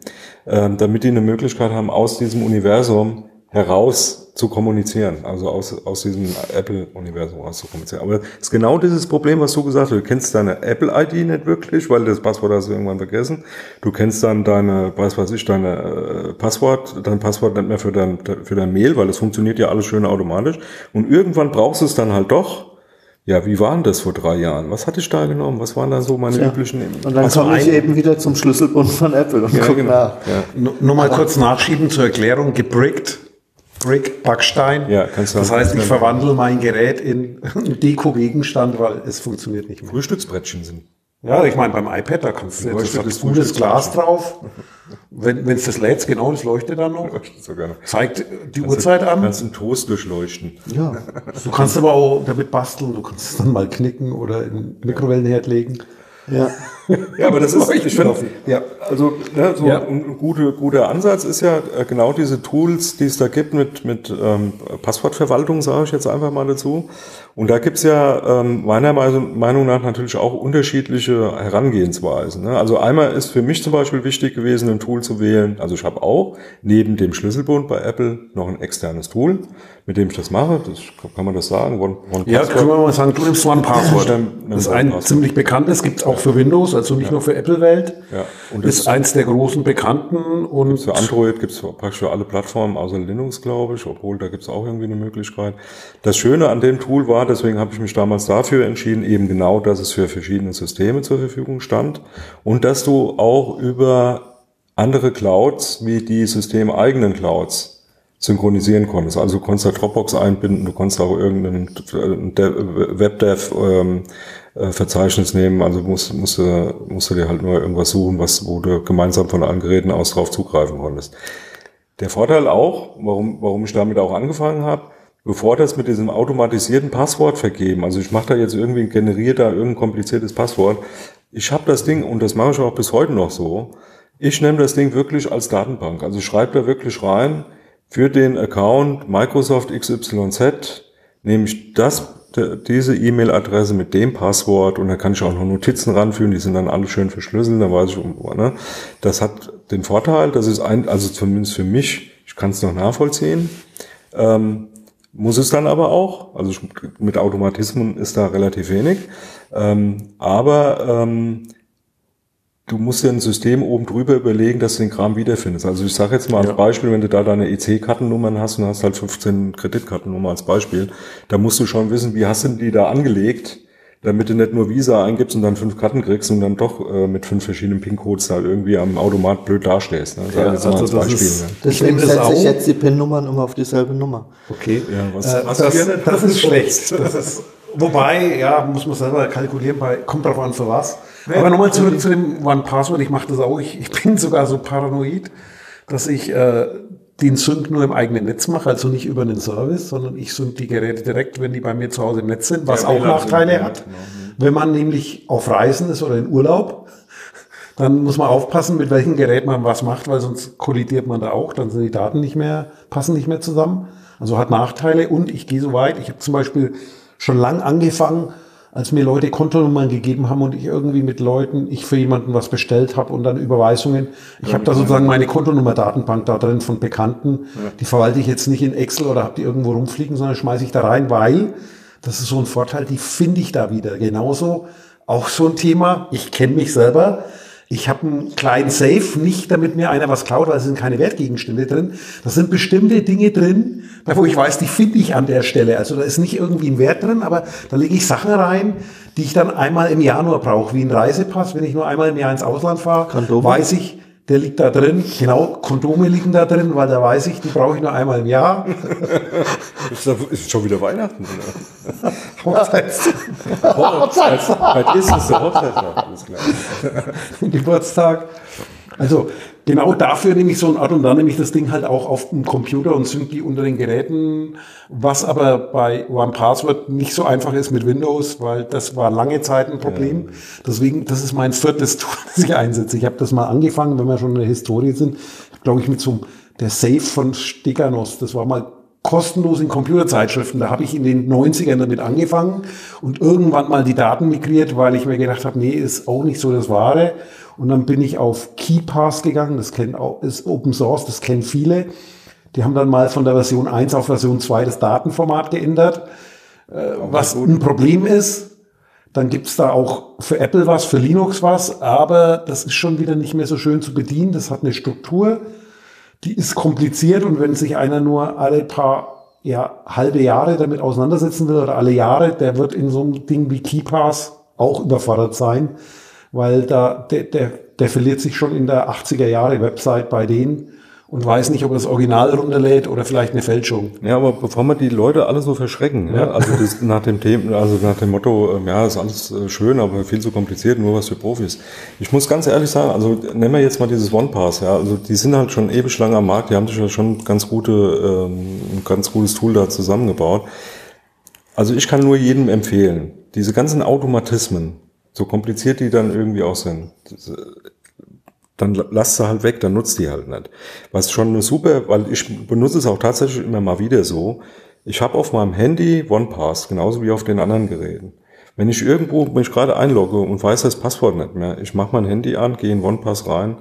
ähm, damit die eine Möglichkeit haben, aus diesem Universum heraus zu kommunizieren, also aus, aus diesem Apple-Universum raus zu kommunizieren. Aber das ist genau dieses Problem, was du gesagt hast. Du kennst deine Apple-ID nicht wirklich, weil das Passwort hast du irgendwann vergessen. Du kennst dann deine, weiß was ich, deine äh, Passwort, dein Passwort nicht mehr für dein, für dein Mail, weil das funktioniert ja alles schön automatisch. Und irgendwann brauchst du es dann halt doch. Ja, wie waren das vor drei Jahren? Was hatte ich da genommen? Was waren da so meine ja. üblichen? Und dann komme ich eben wieder zum Schlüsselbund von Apple und ja, guck genau. nach. Ja. Nur mal kurz nachschieben zur Erklärung. Gebrickt Brick, Backstein. Ja, kannst du das heißt, ich verwandle mein Gerät in einen Deko-Gegenstand, weil es funktioniert nicht mehr. Frühstücksbrettchen sind. Ja, ich meine, beim iPad, da kannst du, jetzt das gutes Glas drauf. Wenn es das lädt, genau, das leuchtet dann noch. Leuchtet sogar noch. Zeigt die kannst Uhrzeit du, an. Kannst einen Toast durchleuchten. Ja. Du kannst aber auch damit basteln, du kannst es dann mal knicken oder in den Mikrowellenherd legen. Ja. [laughs] ja, aber das ist, ich finde, ja, also ne, so ja. ein guter, guter Ansatz ist ja äh, genau diese Tools, die es da gibt mit, mit ähm, Passwortverwaltung, sage ich jetzt einfach mal dazu. Und da gibt's ja ähm, meiner Meinung nach natürlich auch unterschiedliche Herangehensweisen. Ne? Also einmal ist für mich zum Beispiel wichtig gewesen, ein Tool zu wählen. Also ich habe auch neben dem Schlüsselbund bei Apple noch ein externes Tool, mit dem ich das mache. Das, kann man das sagen? One, One ja, können wir mal sagen, du nimmst One Password. das ist ein ziemlich bekanntes, gibt's auch für Windows, also nicht ja. nur für Apple-Welt. Ja. Und ist eins der großen Bekannten. Und für Android gibt's praktisch für alle Plattformen, außer Linux, glaube ich, obwohl da gibt's auch irgendwie eine Möglichkeit. Das Schöne an dem Tool war, deswegen habe ich mich damals dafür entschieden, eben genau, dass es für verschiedene Systeme zur Verfügung stand und dass du auch über andere Clouds wie die systemeigenen Clouds synchronisieren konntest. Also du konntest da Dropbox einbinden, du konntest auch irgendein WebDev ähm, äh, Verzeichnis nehmen, also musst, musst, du, musst du dir halt nur irgendwas suchen, was, wo du gemeinsam von allen Geräten aus drauf zugreifen konntest. Der Vorteil auch, warum, warum ich damit auch angefangen habe, bevor das mit diesem automatisierten Passwort vergeben, also ich mache da jetzt irgendwie, generiert da irgendein kompliziertes Passwort, ich habe das Ding, und das mache ich auch bis heute noch so, ich nehme das Ding wirklich als Datenbank. Also schreibe da wirklich rein, für den Account Microsoft XYZ nehme ich das diese E-Mail-Adresse mit dem Passwort und dann kann ich auch noch Notizen ranführen, die sind dann alle schön verschlüsselt, dann weiß ich, ne? Das hat den Vorteil, das ist ein, also zumindest für mich, ich kann es noch nachvollziehen, ähm, muss es dann aber auch, also mit Automatismen ist da relativ wenig, ähm, aber ähm, du musst dir ein System oben drüber überlegen, dass du den Kram wiederfindest. Also ich sage jetzt mal als ja. Beispiel, wenn du da deine EC-Kartennummern hast und hast halt 15 Kreditkartennummern als Beispiel, da musst du schon wissen, wie hast du die da angelegt, damit du nicht nur Visa eingibst und dann fünf Karten kriegst und dann doch äh, mit fünf verschiedenen PIN-Codes da irgendwie am Automat blöd dastehst. Ne? Ja, also das Beispiel, ist, ne? Deswegen setze ich jetzt die PIN-Nummern immer auf dieselbe Nummer. Okay, ja, was, äh, was das, das ist schlecht. Das ist, wobei, ja, muss man selber kalkulieren, bei, kommt drauf an für was. Aber nochmal zurück zu dem One-Password. Ich mache das auch. Ich, ich bin sogar so paranoid, dass ich äh, den Sync nur im eigenen Netz mache, also nicht über einen Service, sondern ich sync die Geräte direkt, wenn die bei mir zu Hause im Netz sind, was ja, auch Nachteile hat. Genau. Wenn man nämlich auf Reisen ist oder in Urlaub, [laughs] dann muss man aufpassen, mit welchem Gerät man was macht, weil sonst kollidiert man da auch, dann sind die Daten nicht mehr, passen nicht mehr zusammen. Also hat Nachteile und ich gehe so weit, ich habe zum Beispiel schon lang angefangen, als mir Leute Kontonummern gegeben haben und ich irgendwie mit Leuten, ich für jemanden was bestellt habe und dann Überweisungen. Ich ja, habe da sozusagen meine Kontonummer-Datenbank da drin von Bekannten. Ja. Die verwalte ich jetzt nicht in Excel oder habe die irgendwo rumfliegen, sondern schmeiße ich da rein, weil das ist so ein Vorteil, die finde ich da wieder. Genauso auch so ein Thema. Ich kenne mich selber. Ich habe einen kleinen Safe, nicht damit mir einer was klaut, weil es sind keine Wertgegenstände drin. Das sind bestimmte Dinge drin, wo ich weiß, die finde ich an der Stelle. Also da ist nicht irgendwie ein Wert drin, aber da lege ich Sachen rein, die ich dann einmal im Jahr nur brauche, wie ein Reisepass. Wenn ich nur einmal im Jahr ins Ausland fahre, weiß ich, der liegt da drin. Genau, Kondome liegen da drin, weil da weiß ich, die brauche ich nur einmal im Jahr. [laughs] ist, ist schon wieder Weihnachten. Hochzeits. [laughs] Hochzeitstag. [laughs] ist es der Hochzeitstag? Alles klar. [laughs] Geburtstag. Also genau dafür nehme ich so ein Art und dann nehme ich das Ding halt auch auf dem Computer und sync die unter den Geräten, was aber bei OnePassword nicht so einfach ist mit Windows, weil das war lange Zeit ein Problem. Ja. Deswegen, das ist mein viertes Tool, das ich einsetze. Ich habe das mal angefangen, wenn wir schon in der Historie sind, glaube ich mit so einem, der Safe von Steganos, das war mal kostenlos in Computerzeitschriften. Da habe ich in den 90ern damit angefangen und irgendwann mal die Daten migriert, weil ich mir gedacht habe, nee, ist auch nicht so das Wahre. Und dann bin ich auf KeyPass gegangen, das kennt auch, ist Open Source, das kennen viele. Die haben dann mal von der Version 1 auf Version 2 das Datenformat geändert, äh, was ein Problem ist. Dann gibt's da auch für Apple was, für Linux was, aber das ist schon wieder nicht mehr so schön zu bedienen. Das hat eine Struktur, die ist kompliziert und wenn sich einer nur alle paar ja, halbe Jahre damit auseinandersetzen will oder alle Jahre, der wird in so einem Ding wie KeyPass auch überfordert sein weil da der, der, der verliert sich schon in der 80er Jahre Website bei denen und weiß nicht, ob er das Original runterlädt oder vielleicht eine Fälschung. Ja, aber bevor wir die Leute alle so verschrecken, ja. ja also das nach dem Thema, also nach dem Motto, ähm, ja, ist alles äh, schön, aber viel zu kompliziert, nur was für Profis. Ich muss ganz ehrlich sagen, also nehmen wir jetzt mal dieses OnePass, ja, also die sind halt schon ewig lang am Markt, die haben sich ja schon ganz gute, ähm, ein ganz gutes Tool da zusammengebaut. Also ich kann nur jedem empfehlen, diese ganzen Automatismen, so kompliziert die dann irgendwie auch sind, dann lass sie halt weg, dann nutzt die halt nicht. Was schon super, weil ich benutze es auch tatsächlich immer mal wieder so. Ich habe auf meinem Handy OnePass, genauso wie auf den anderen Geräten. Wenn ich irgendwo mich gerade einlogge und weiß das Passwort nicht mehr, ich mache mein Handy an, gehe in OnePass rein,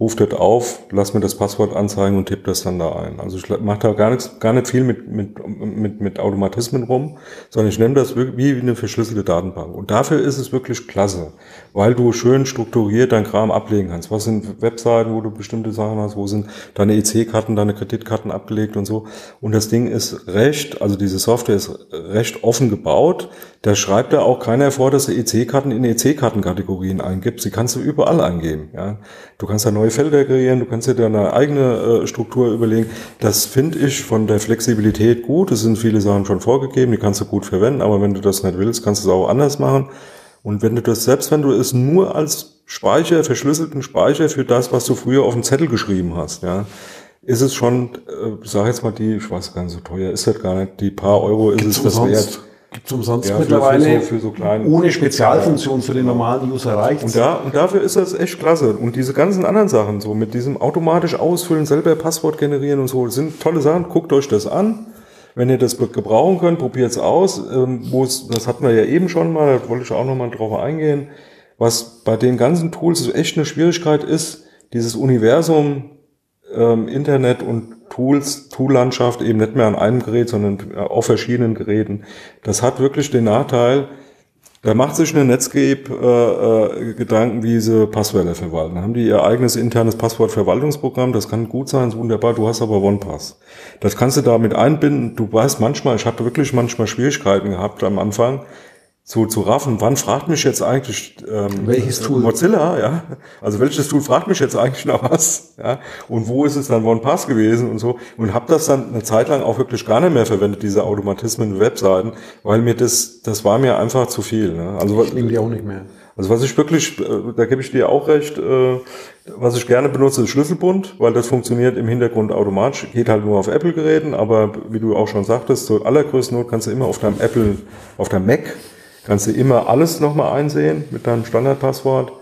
ruf das auf, lass mir das Passwort anzeigen und tipp das dann da ein. Also ich mache da gar nichts, gar nicht viel mit, mit, mit, mit Automatismen rum, sondern ich nehme das wie eine verschlüsselte Datenbank. Und dafür ist es wirklich klasse, weil du schön strukturiert dein Kram ablegen kannst. Was sind Webseiten, wo du bestimmte Sachen hast, wo sind deine EC-Karten, deine Kreditkarten abgelegt und so. Und das Ding ist recht, also diese Software ist recht offen gebaut. Da schreibt da auch keiner vor, dass du EC-Karten in EC-Kartenkategorien eingibst. Die kannst du überall eingeben. Ja. Du kannst da neue Felder kreieren, du kannst dir deine eigene äh, Struktur überlegen. Das finde ich von der Flexibilität gut. Es sind viele Sachen schon vorgegeben, die kannst du gut verwenden, aber wenn du das nicht willst, kannst du es auch anders machen. Und wenn du das, selbst wenn du es nur als Speicher, verschlüsselten Speicher für das, was du früher auf dem Zettel geschrieben hast, ja, ist es schon, äh, sag jetzt mal die, ich weiß gar nicht, so teuer ist das gar nicht, die paar Euro ist Gibt's es das wert. Gibt es umsonst ja, mittlerweile für so, für so ohne Spezialfunktion für den normalen User reicht. Und, da, und dafür ist das echt klasse. Und diese ganzen anderen Sachen, so mit diesem automatisch ausfüllen, selber Passwort generieren und so, sind tolle Sachen. Guckt euch das an. Wenn ihr das gebrauchen könnt, probiert es aus. Ähm, das hatten wir ja eben schon mal, da wollte ich auch nochmal drauf eingehen. Was bei den ganzen Tools echt eine Schwierigkeit ist, dieses Universum ähm, Internet und Tools, Toollandschaft eben nicht mehr an einem Gerät, sondern auf verschiedenen Geräten. Das hat wirklich den Nachteil, da macht sich eine Netscape äh, äh, Gedanken, wie sie Passwörter verwalten. Da haben die ihr eigenes internes Passwortverwaltungsprogramm, das kann gut sein, ist wunderbar, du hast aber OnePass. Das kannst du damit einbinden. Du weißt manchmal, ich habe wirklich manchmal Schwierigkeiten gehabt am Anfang, zu, zu raffen, wann fragt mich jetzt eigentlich ähm, welches Tool? Mozilla, ja? Also welches Tool fragt mich jetzt eigentlich noch was? Ja? Und wo ist es dann OnePass gewesen und so? Und habe das dann eine Zeit lang auch wirklich gar nicht mehr verwendet, diese Automatismen in Webseiten, weil mir das, das war mir einfach zu viel. Ne? Also ich nehme die auch nicht mehr. Also was ich wirklich, äh, da gebe ich dir auch recht, äh, was ich gerne benutze, ist Schlüsselbund, weil das funktioniert im Hintergrund automatisch, geht halt nur auf Apple-Geräten, aber wie du auch schon sagtest, zur allergrößten Not kannst du immer auf deinem Apple, auf deinem Mac kannst du immer alles nochmal einsehen mit deinem Standardpasswort.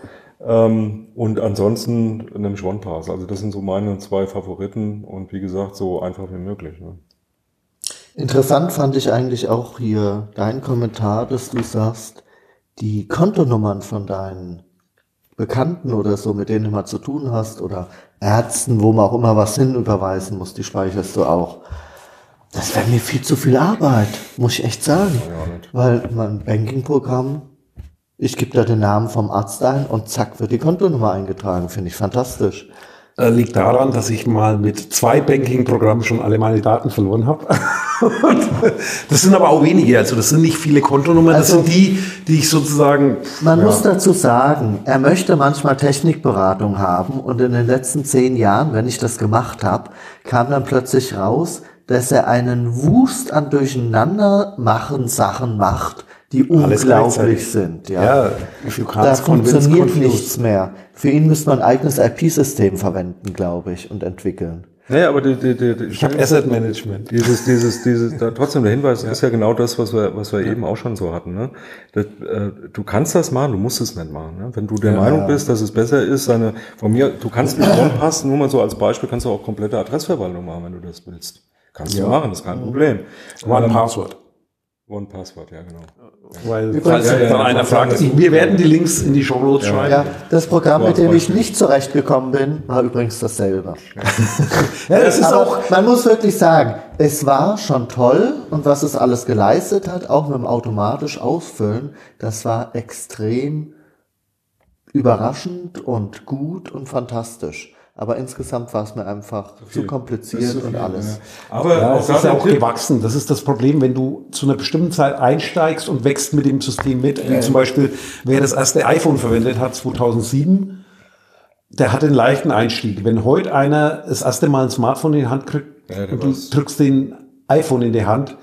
Ähm, und ansonsten nehme ich OnePass. Also das sind so meine zwei Favoriten und wie gesagt, so einfach wie möglich. Ne? Interessant fand ich eigentlich auch hier dein Kommentar, dass du sagst, die Kontonummern von deinen Bekannten oder so, mit denen du mal zu tun hast, oder Ärzten, wo man auch immer was hinüberweisen muss, die speicherst du auch. Das wäre mir viel zu viel Arbeit, muss ich echt sagen. Ja, Weil mein Banking-Programm, ich gebe da den Namen vom Arzt ein und zack wird die Kontonummer eingetragen. Finde ich fantastisch. Äh, liegt daran, dass ich mal mit zwei Banking-Programmen schon alle meine Daten verloren habe. [laughs] das sind aber auch wenige, also das sind nicht viele Kontonummern, das also, sind die, die ich sozusagen. Man ja. muss dazu sagen, er möchte manchmal Technikberatung haben und in den letzten zehn Jahren, wenn ich das gemacht habe, kam dann plötzlich raus, dass er einen Wust an Durcheinandermachen Sachen macht, die unglaublich sind. Ja, ja da funktioniert nichts mehr. Für ihn müsste man ein eigenes IP-System verwenden, glaube ich, und entwickeln. Naja, aber die, die, die, ich habe Asset Management. Dieses, dieses, dieses, da, trotzdem der Hinweis [laughs] ja. ist ja genau das, was wir, was wir ja. eben auch schon so hatten. Ne? Das, äh, du kannst das machen, du musst es nicht machen. Ne? Wenn du der ja. Meinung bist, dass es besser ist, seine, von mir, du kannst nicht OnePass, [laughs] nur mal so als Beispiel, kannst du auch komplette Adressverwaltung machen, wenn du das willst. Kannst ja. du machen, das ist kein Problem. One ähm, Password. One Password, ja genau. Weil, Übrigens, ja, ja, einer fragt, wir werden die Links in die Show Notes ja. schreiben. Ja, das Programm, mit dem ich nicht zurechtgekommen bin, war übrigens dasselbe. [laughs] ja, das ist Aber auch. Man muss wirklich sagen, es war schon toll und was es alles geleistet hat, auch mit dem automatisch Ausfüllen, das war extrem überraschend und gut und fantastisch. Aber insgesamt war es mir einfach zu, zu kompliziert zu viel, und alles. Ja. Aber ja, es ist ja auch gewachsen. Das ist das Problem, wenn du zu einer bestimmten Zeit einsteigst und wächst mit dem System mit. Wie zum Beispiel, wer das erste iPhone verwendet hat, 2007, der hat einen leichten Einstieg. Wenn heute einer das erste Mal ein Smartphone in die Hand kriegt ja, und du drückst den iPhone in die Hand,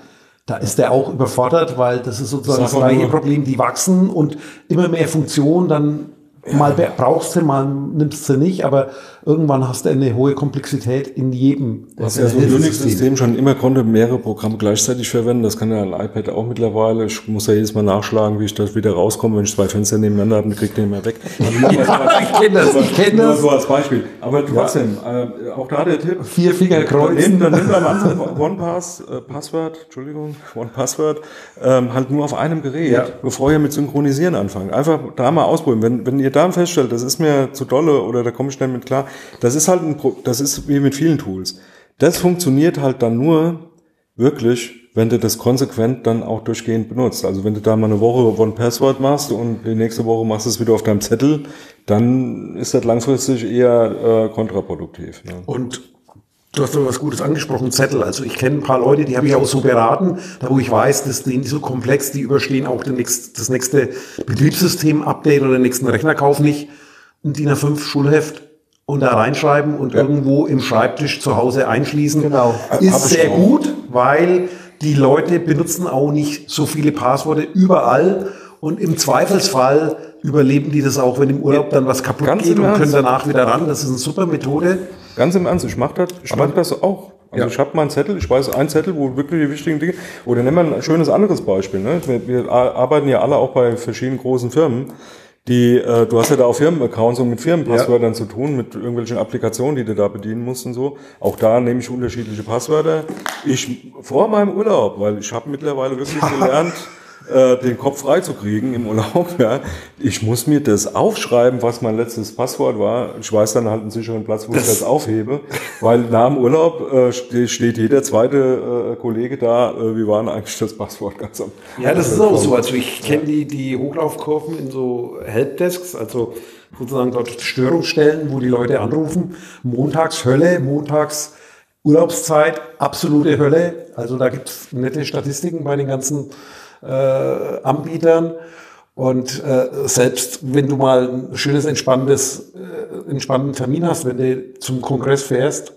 da ist der auch überfordert, weil das ist sozusagen das, das gleiche Problem. Die wachsen und immer mehr Funktionen, dann Mal brauchst du, mal nimmst du nicht, aber irgendwann hast du eine hohe Komplexität in jedem. Was ja so ein Unix-System schon immer konnte, mehrere Programme gleichzeitig verwenden. Das kann ja ein iPad auch mittlerweile. Ich muss ja jedes Mal nachschlagen, wie ich das wieder rauskomme. Wenn ich zwei Fenster nebeneinander habe, dann kriegt den mehr weg. [laughs] ja, ich kenne das, ich kenne das. So als Beispiel. Aber trotzdem, ja. äh, auch da der Tipp. Vier Finger kreuzen. Dann nimm am Anfang OnePass, äh, Passwort, Entschuldigung, OnePassword, ähm, halt nur auf einem Gerät, ja. bevor ihr mit Synchronisieren anfangt. Einfach da mal ausprobieren. Wenn, wenn ihr da feststellt, das ist mir zu dolle oder da komme ich nicht mit klar, das ist halt ein, das ist wie mit vielen Tools. Das funktioniert halt dann nur wirklich, wenn du das konsequent dann auch durchgehend benutzt. Also wenn du da mal eine Woche One Password machst und die nächste Woche machst du es wieder auf deinem Zettel, dann ist das langfristig eher äh, kontraproduktiv. Ne? Und Du hast doch was Gutes angesprochen, Zettel. Also ich kenne ein paar Leute, die habe ich auch so beraten, da wo ich weiß, dass die so komplex, die überstehen auch das nächste Betriebssystem-Update oder den nächsten Rechnerkauf nicht. Ein DIN A5 Schulheft und da reinschreiben und ja. irgendwo im Schreibtisch zu Hause einschließen. Genau. Ist sehr gut, weil die Leute benutzen auch nicht so viele Passworte überall und im Zweifelsfall überleben die das auch, wenn im Urlaub dann was kaputt Ganz geht und können danach wieder ran. Das ist eine super Methode. Ganz im Ernst, ich mache das, ich mach das auch. Also ja. ich habe mal einen Zettel, ich weiß einen Zettel, wo wirklich die wichtigen Dinge. Oder nehmen wir ein schönes anderes Beispiel. Ne? Wir, wir arbeiten ja alle auch bei verschiedenen großen Firmen Die, äh, du hast ja da auch Firmenaccounts und mit Firmenpasswörtern zu tun, mit irgendwelchen Applikationen, die du da bedienen musst und so. Auch da nehme ich unterschiedliche Passwörter. Ich vor meinem Urlaub, weil ich habe mittlerweile wirklich [laughs] gelernt, äh, den Kopf frei zu kriegen im Urlaub. [laughs] Ja. Ich muss mir das aufschreiben, was mein letztes Passwort war. Ich weiß dann halt einen sicheren Platz, wo das ich das aufhebe. Weil nach dem Urlaub äh, steht jeder zweite äh, Kollege da, äh, wie war denn eigentlich das Passwort ganz am Ja, das ist auch so. Also ich kenne die, die Hochlaufkurven in so Helpdesks, also sozusagen dort Störungsstellen, wo die Leute anrufen. Montags Hölle, montags Urlaubszeit, absolute Hölle. Also da gibt's nette Statistiken bei den ganzen Anbietern. Und äh, selbst wenn du mal ein schönes, entspanntes, äh, entspannten Termin hast, wenn du zum Kongress fährst,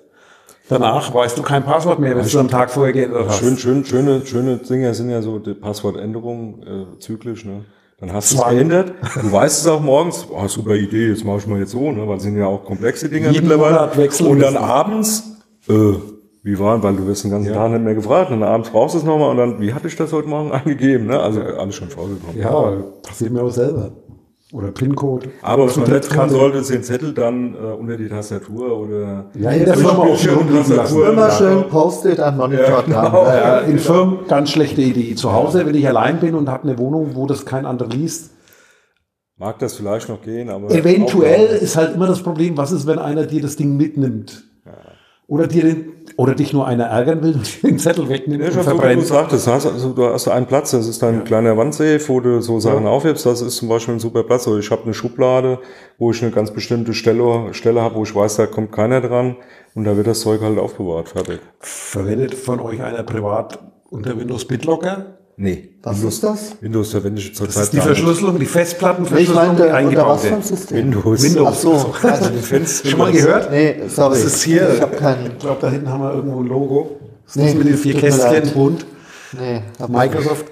danach weißt du kein Passwort mehr, wenn du am Tag vorher geändert hast. Schön, schön, schöne, schöne Dinge sind ja so die Passwortänderungen äh, zyklisch. Ne? Dann hast du es geändert. Du weißt es auch morgens. Oh, super Idee, jetzt mache ich mal jetzt so, ne? weil es sind ja auch komplexe Dinge Jeden mittlerweile. Und dann abends, äh, wie war, weil du wirst den ganzen Tag nicht mehr gefragt und abends brauchst du es nochmal und dann, wie hatte ich das heute Morgen [laughs] eingegeben? Ne? Also alles schon vorgekommen. Ja, passiert mir auch selber. Oder PIN-Code. Aber was man nicht Kreditkarte. sollte, den Zettel dann äh, unter die Tastatur oder Ja, in der Firma auch schon rumliegen lassen. Immer schön Post-it an Monitor genau. Ja, in Firmen ganz schlechte Idee. Zu Hause, wenn ich allein bin und habe eine Wohnung, wo das kein anderer liest, mag das vielleicht noch gehen, aber Eventuell ist halt immer das Problem, was ist, wenn einer dir das Ding mitnimmt? Oder, dir oder dich nur einer ärgern will [laughs] und den Zettel wegnimmt Ja, und wie du verbrennt. sagtest, hast, also, du hast einen Platz, das ist dein kleiner Wandsafe, wo du so Sachen aufhebst, das ist zum Beispiel ein super Platz. Oder ich habe eine Schublade, wo ich eine ganz bestimmte Stelle, Stelle habe, wo ich weiß, da kommt keiner dran und da wird das Zeug halt aufbewahrt, fertig. Verwendet von euch einer privat unter Windows BitLocker? Nee. Was ist das? Windows verwende ich zurzeit Das ist die. Verschlüsselung, die Festplattenverschlüsselung, die eingebaut wird. Windows. Windows. Ach so, [laughs] also, Schon mal gehört? nee, sorry. Das ist hier, Ich habe keinen. ich glaube, da hinten haben wir irgendwo ein Logo. Das ist Nee, das mit den vier Kästchen bunt. Nee, Microsoft,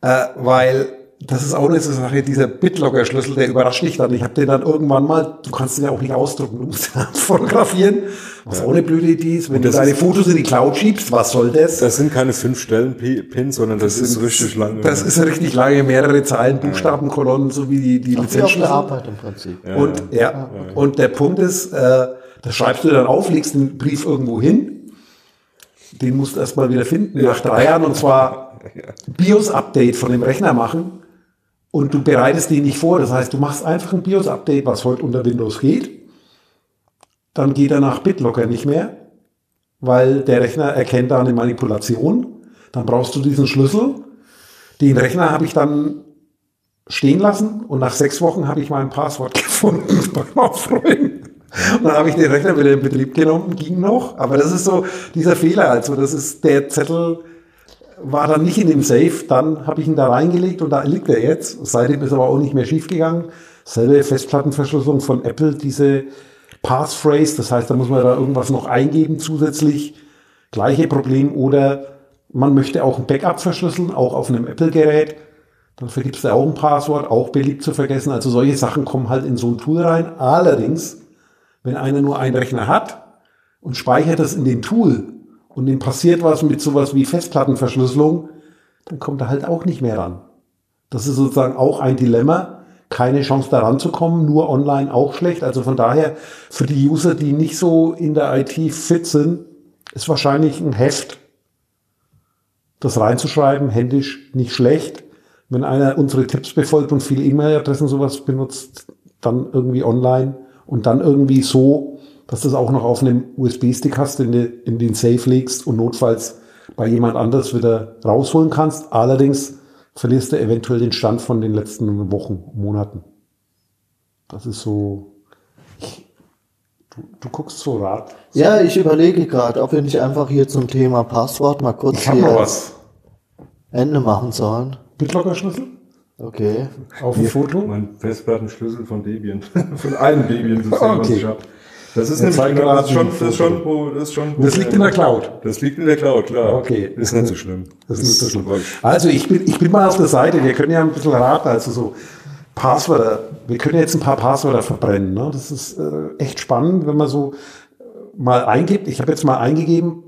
äh, weil das ist auch eine Sache, dieser BitLocker-Schlüssel, der überrascht dich dann. Ich habe den dann irgendwann mal, du kannst den ja auch nicht ausdrucken, du musst den [laughs] fotografieren, was auch eine blöde Idee ist. Wenn du das deine ist- Fotos in die Cloud schiebst, was soll das? Das sind keine fünf Stellen Pins, sondern das, ist richtig lang. Das ist richtig lange, mehrere Zeilen, Buchstabenkolonnen, so wie die, die Wie auf der Lizenzschlüssel. Arbeit im Prinzip. Und, ja, und der Punkt ist, äh, das schreibst du dann auf, legst den Brief irgendwo hin, den musst du erstmal wieder finden, nach drei Jahren, und zwar [laughs] BIOS-Update von dem Rechner machen und du bereitest den nicht vor. Das heißt, du machst einfach ein BIOS-Update, was heute unter Windows geht. Dann geht er nach BitLocker nicht mehr, weil der Rechner erkennt da eine Manipulation. Dann brauchst du diesen Schlüssel. Den Rechner habe ich dann stehen lassen und nach sechs Wochen habe ich mein Passwort [laughs] gefunden beim Aufräumen. Und dann habe ich den Rechner wieder in Betrieb genommen, ging noch. Aber das ist so dieser Fehler. Also das ist der Zettel war dann nicht in dem Safe. Dann habe ich ihn da reingelegt und da liegt er jetzt. Seitdem ist aber auch nicht mehr schief gegangen. Selbe Festplattenverschlüsselung von Apple, diese Passphrase. Das heißt, da muss man da irgendwas noch eingeben zusätzlich. Gleiche Problem. Oder man möchte auch ein Backup verschlüsseln, auch auf einem Apple-Gerät. Dann vergibst du auch ein Passwort, auch beliebt zu vergessen. Also solche Sachen kommen halt in so ein Tool rein. Allerdings, wenn einer nur einen Rechner hat und speichert das in dem Tool und dem passiert was mit sowas wie Festplattenverschlüsselung, dann kommt er halt auch nicht mehr ran. Das ist sozusagen auch ein Dilemma. Keine Chance da ranzukommen, nur online auch schlecht. Also von daher, für die User, die nicht so in der IT fit sind, ist wahrscheinlich ein Heft, das reinzuschreiben, händisch nicht schlecht. Wenn einer unsere Tipps befolgt und viele E-Mail-Adressen sowas benutzt, dann irgendwie online und dann irgendwie so, dass du es auch noch auf einem USB-Stick hast, den du in den Safe legst und notfalls bei jemand anders wieder rausholen kannst. Allerdings verlierst du eventuell den Stand von den letzten Wochen, Monaten. Das ist so. Ich, du, du guckst so Rat. Ja, ich überlege gerade, ob wir nicht einfach hier zum Thema Passwort mal kurz Ich hier was. Ende machen sollen. BitLocker-Schlüssel? Okay. Auf dem Foto? Mein Festplattenschlüssel von Debian. [laughs] von einem Debian-System, was Okay. ich habe. Das ist, nämlich, zeigen das ist schon, das ist schon, das ist schon. Das liegt in der Cloud. Das liegt in der Cloud, klar. Okay. Ist nicht so schlimm. Das ist nicht so schlimm. Also ich bin, ich bin mal auf der Seite, wir können ja ein bisschen raten, also so Passwörter, wir können jetzt ein paar Passwörter verbrennen. Ne? Das ist äh, echt spannend, wenn man so äh, mal eingibt. Ich habe jetzt mal eingegeben,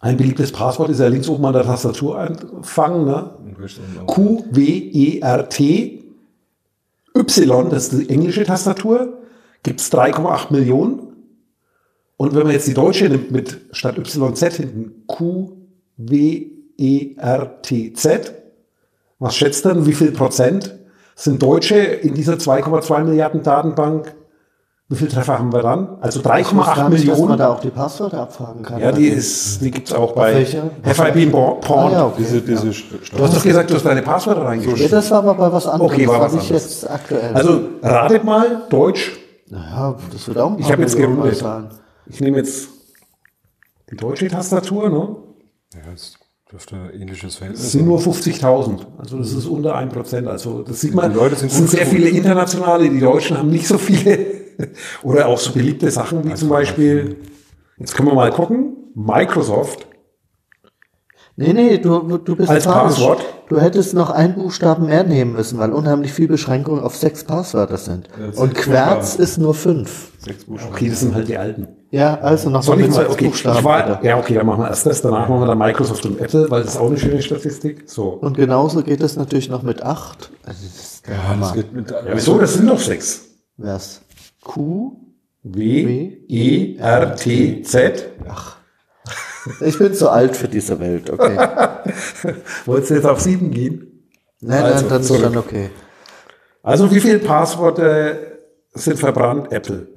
ein beliebtes Passwort ist ja links oben an der Tastatur anfangen, ne? Richtig. Q-W-E-R-T Y, das ist die englische Tastatur, gibt es 3,8 Millionen. Und wenn man jetzt die deutsche nimmt mit statt YZ hinten Q, W, E, R, T, Z, was schätzt dann, wie viel Prozent sind Deutsche in dieser 2,2 Milliarden Datenbank? Wie viele Treffer haben wir dann? Also 3,8 Millionen. Dass man da auch die Passwörter abfragen kann. Ja, die, ist, die gibt es auch bei? FIB Porn. Ah, ja, okay. Diese, diese ja. Du hast doch gesagt, du hast deine Passwörter Ja, reingeschrieben. das war aber bei was anderem. Okay, war das was nicht anderes. jetzt aktuell. Also ratet mal, Deutsch. Naja, das wird auch ein Ich paar habe jetzt gerundet. sein. Ich nehme jetzt die deutsche Tastatur, ne? Ja, es dürfte ähnliches Das Verhältnis sind nur 50.000. Also das ist unter 1%. Also das sieht man, Die Leute sind es sind sehr viele internationale, die Deutschen haben nicht so viele. [laughs] Oder auch so beliebte Sachen wie zum Beispiel, jetzt können wir mal gucken, Microsoft. Nee, nee, du, du bist Als falsch. Passwort? Du hättest noch einen Buchstaben mehr nehmen müssen, weil unheimlich viele Beschränkungen auf sechs Passwörter sind. Ja, Und Querz ist nur fünf. Sechs Buchstaben. Okay, das sind halt die alten. Ja, also noch Soll mal mit okay, ich Buchstaben. war, ja, okay, dann machen wir erst das, danach machen wir dann Microsoft und Apple, weil das ist auch eine schöne Statistik. So. Und genauso geht es natürlich noch mit acht. Also das ist der Ja, Hammer. das geht mit, Ja, wieso? Das sind doch sechs. Was? Q? W, E, R, T, Z. Ich bin zu alt für diese Welt, okay. [laughs] Wolltest du jetzt auf sieben gehen? Nein, Also, nein, dann ist zurück. dann okay. Also wie viele Passworte sind verbrannt? Apple.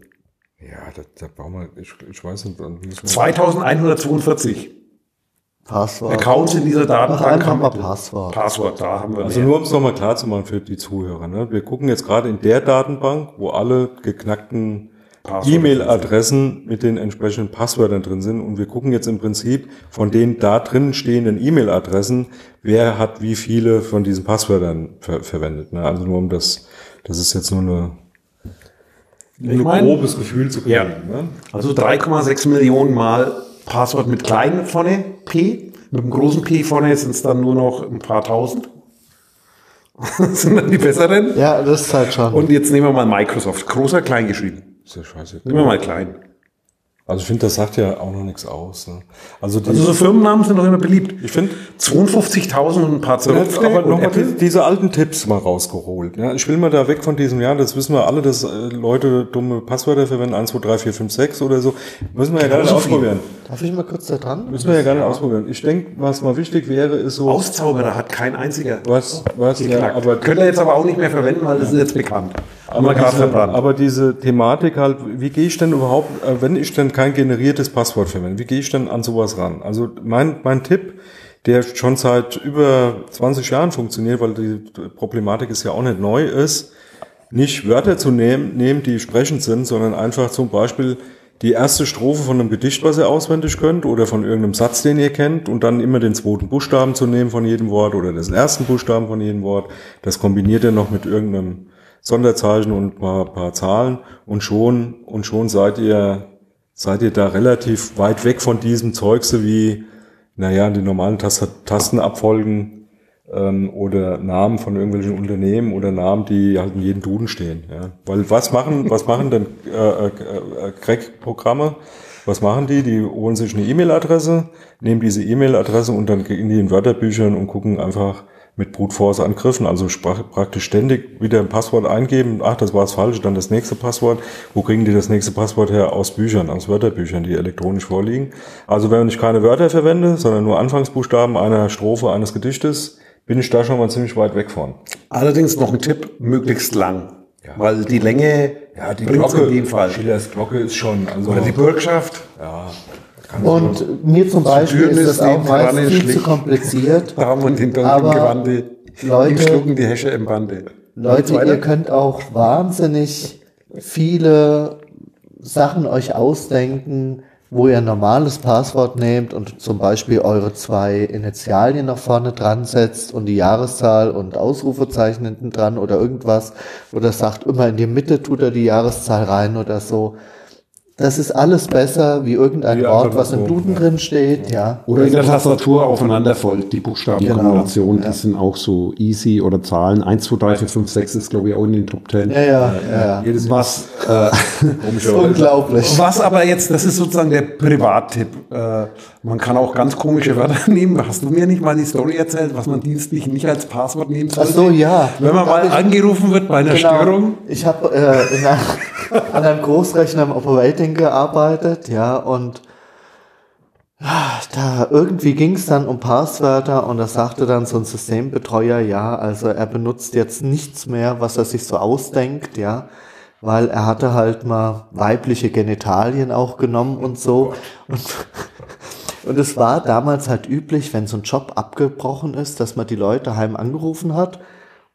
ja, da, da brauchen wir, ich, ich weiß nicht, dann müssen wir, 2142 Passwort. Accounts in dieser Datenbank haben mal Passwort. Passwort, da haben wir also mehr. nur um es nochmal klar zu machen für die Zuhörer. Ne? Wir gucken jetzt gerade in der Datenbank, wo alle geknackten E-Mail-Adressen mit den entsprechenden Passwörtern drin sind. Und wir gucken jetzt im Prinzip von den da drin stehenden E-Mail-Adressen, wer hat wie viele von diesen Passwörtern ver verwendet. Ne? Also nur um das, das ist jetzt nur eine, ein grobes Gefühl zu kriegen. Ja. Ne? Also 3,6 Millionen Mal Passwort mit kleinen vorne, P. Mit dem großen P vorne sind es dann nur noch ein paar tausend. Das [laughs] sind dann die besseren. Ja, das ist halt schon. Und jetzt nehmen wir mal Microsoft. Großer, klein geschrieben. Ist ja scheiße. Nehmen wir mal klein. Also ich finde, das sagt ja auch noch nichts aus. Ne? Also, die, Also so Firmennamen sind doch immer beliebt. ich finde, 52.000 und ein paar Ja, Zerrupfte. aber nochmal die, diese alten Tipps mal rausgeholt. Ja, ich will mal da weg von diesem, ja, das wissen wir alle, dass äh, Leute dumme Passwörter verwenden, 1, 2, 3, 4, 5, 6 oder so. Müssen wir ja gar nicht ausprobieren. Darf ich mal kurz da dran? Müssen wir ja gar nicht ausprobieren. Ich denke, was mal wichtig wäre, ist so, Auszauberer hat kein einziger was, was, ja, aber, Könnt ihr jetzt aber auch nicht mehr verwenden, weil das ist jetzt bekannt. Aber, diese, aber diese Thematik halt, wie gehe ich denn überhaupt, äh, wenn ich denn kein generiertes Passwort verwende, wie gehe ich denn an sowas ran? Also mein, mein Tipp, der schon seit über 20 Jahren funktioniert, weil die Problematik ist ja auch nicht neu ist, nicht Wörter zu nehmen, nehmen, die sprechend sind, sondern einfach zum Beispiel die erste Strophe von einem Gedicht, was ihr auswendig könnt, oder von irgendeinem Satz, den ihr kennt, und dann immer den zweiten Buchstaben zu nehmen von jedem Wort oder den ersten Buchstaben von jedem Wort. Das kombiniert ihr noch mit irgendeinem Sonderzeichen und paar, paar Zahlen und schon, und schon seid ihr, seid ihr da relativ weit weg von diesem Zeugse wie, naja, die normalen Tast Tastenabfolgen ähm, oder Namen von irgendwelchen Unternehmen oder Namen, die halt in jedem Duden stehen. Ja. Weil was machen, was machen denn äh, äh, äh, Crack-Programme? Was machen die? Die holen sich eine E-Mail-Adresse, nehmen diese E-Mail-Adresse und dann gehen die in Wörterbüchern und gucken einfach mit Brute Force Angriffen, also praktisch ständig wieder ein Passwort eingeben. Ach, das war das falsche, dann das nächste Passwort. Wo kriegen die das nächste Passwort her? Aus Büchern, aus Wörterbüchern, die elektronisch vorliegen. Also wenn ich keine Wörter verwende, sondern nur Anfangsbuchstaben einer Strophe eines Gedichtes, bin ich da schon mal ziemlich weit weg von. Allerdings noch ein Tipp, möglichst lang. Weil die Länge bringt's in dem Fall. Schillers Glocke ist schon, also, Oder die Bürgschaft. ja, Und mir zum Beispiel ist das auch neben meist dran viel zu kompliziert. [laughs] Haben und den dunklen Gewande. Leute- Ihm schlugen die Häsche im Bande. Leute, ihr könnt auch wahnsinnig viele Sachen euch ausdenken, wo ihr ein normales Passwort nehmt und zum Beispiel eure zwei Initialien nach vorne dran setzt und die Jahreszahl und Ausrufezeichen hinten dran oder irgendwas oder sagt immer in die Mitte tut er die Jahreszahl rein oder so. Das ist alles besser wie irgendein Ja, Wort, was im Duden ja. drin steht. Ja. Oder in der Tastatur aufeinander folgt, die Buchstabenkombination, Genau, ja. die sind auch so easy oder Zahlen. 1, 2, 3, 4, 5, 6 ist, glaube ich, auch in den Top 10. Ja, ja, ja. Jedes Was, äh, [laughs] Unglaublich. was aber jetzt, das ist sozusagen der Privattipp. Äh, man kann auch ganz komische Wörter [laughs] nehmen. Hast du mir nicht mal die Story erzählt, was man dienstlich nicht als Passwort nehmen Ach sollte? so, ja. Wenn man mal angerufen wird bei einer Genau. Störung. Ich habe äh, einer- an einem Großrechner im Operating gearbeitet, ja, und ah, da irgendwie ging es dann um Passwörter und da sagte dann so ein Systembetreuer, ja, also er benutzt jetzt nichts mehr, was er sich so ausdenkt, ja, weil er hatte halt mal weibliche Genitalien auch genommen und so. Und, [laughs] und es war damals halt üblich, wenn so ein Job abgebrochen ist, dass man die Leute heim angerufen hat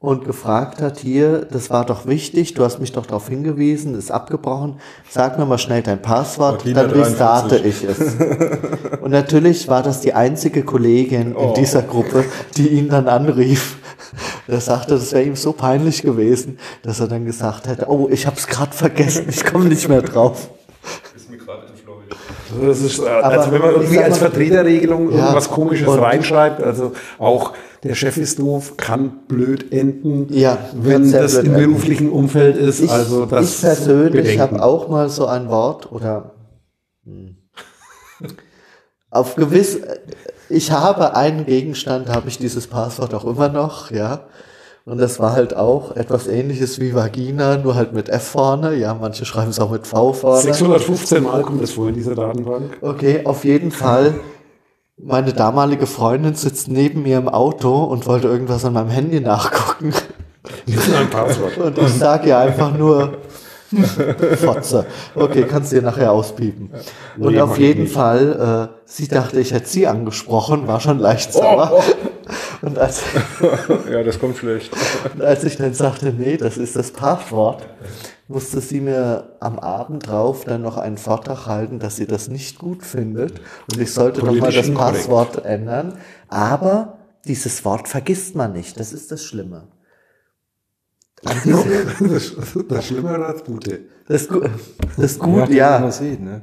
und gefragt hat, hier, das war doch wichtig, du hast mich doch darauf hingewiesen, ist abgebrochen, sag mir mal schnell dein Passwort, Martina dann restarte 43. ich es. [laughs] Und natürlich war das die einzige Kollegin in dieser Gruppe, die ihn dann anrief. Er sagte, das wäre ihm so peinlich gewesen, dass er dann gesagt hätte, oh, ich habe es gerade vergessen, ich komme nicht mehr drauf. Ist mir gerade entfleucht. Das ist, äh, also wenn man irgendwie als Vertreterregelung Ja. irgendwas Komisches reinschreibt, also auch der Chef ist doof, kann blöd enden, Ja, wenn das im enden. beruflichen Umfeld ist. Ich, also das ich persönlich habe auch mal so ein Wort oder hm, auf gewiss, ich habe einen Gegenstand, habe ich dieses Passwort auch immer noch, ja. Und das war halt auch etwas ähnliches wie Vagina, nur halt mit F vorne. Ja, manche schreiben es auch mit V vorne. 615 Mal kommt das vor in dieser Datenbank. Okay, auf jeden Fall. Meine damalige Freundin sitzt neben mir im Auto und wollte irgendwas an meinem Handy nachgucken. Und ich sage ihr einfach nur Fotze. Okay, kannst du dir nachher auspiepen. Und auf jeden nicht. Fall, äh, sie dachte, ich hätte sie angesprochen, war schon leicht Oh, sauer. Und als, [laughs] Ja, das kommt schlecht. und als ich dann sagte, nee, das ist das Passwort, musste sie mir am Abend drauf dann noch einen Vortrag halten, dass sie das nicht gut findet. Und ich sollte doch mal Politisch das. Passwort ändern. Aber dieses Wort vergisst man nicht. Das ist das Schlimme. [laughs] Das, das Schlimme oder das Gute? Das, Gu- das Ja, gut, wie ja. sieht, ne?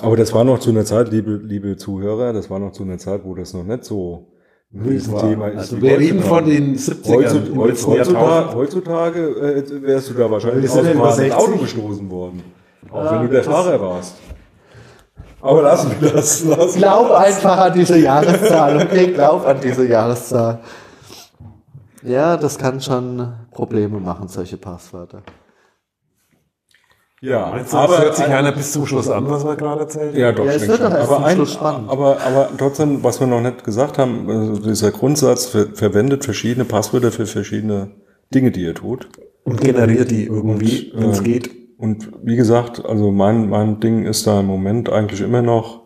Aber das war noch zu einer Zeit, liebe, liebe Zuhörer, das war noch zu einer Zeit, wo das noch nicht so Riesenthema ist. Also wir reden von den 70ern. Heutzutage, heutzutage, heutzutage äh, wärst du da wahrscheinlich aus dem Auto 60. gestoßen worden. Auch wenn du der Fahrer warst. Aber lassen wir das. Lassen Glaub das. einfach an diese Jahreszahl, okay? Glaub an diese Jahreszahl. Ja, das kann schon Probleme machen, solche Passwörter. Ja, Meinst du, das hört sich einer bis zum Schluss an, was wir gerade erzählt Ja, doch. Ja, ich es wird doch erst aber, zum ein, Schluss spannend. aber, aber trotzdem, was wir noch nicht gesagt haben, also dieser Grundsatz ver verwendet verschiedene Passwörter für verschiedene Dinge, die ihr tut. Und generiert die irgendwie, wenn es ähm, geht. Und wie gesagt, also mein, mein Ding ist da im Moment eigentlich immer noch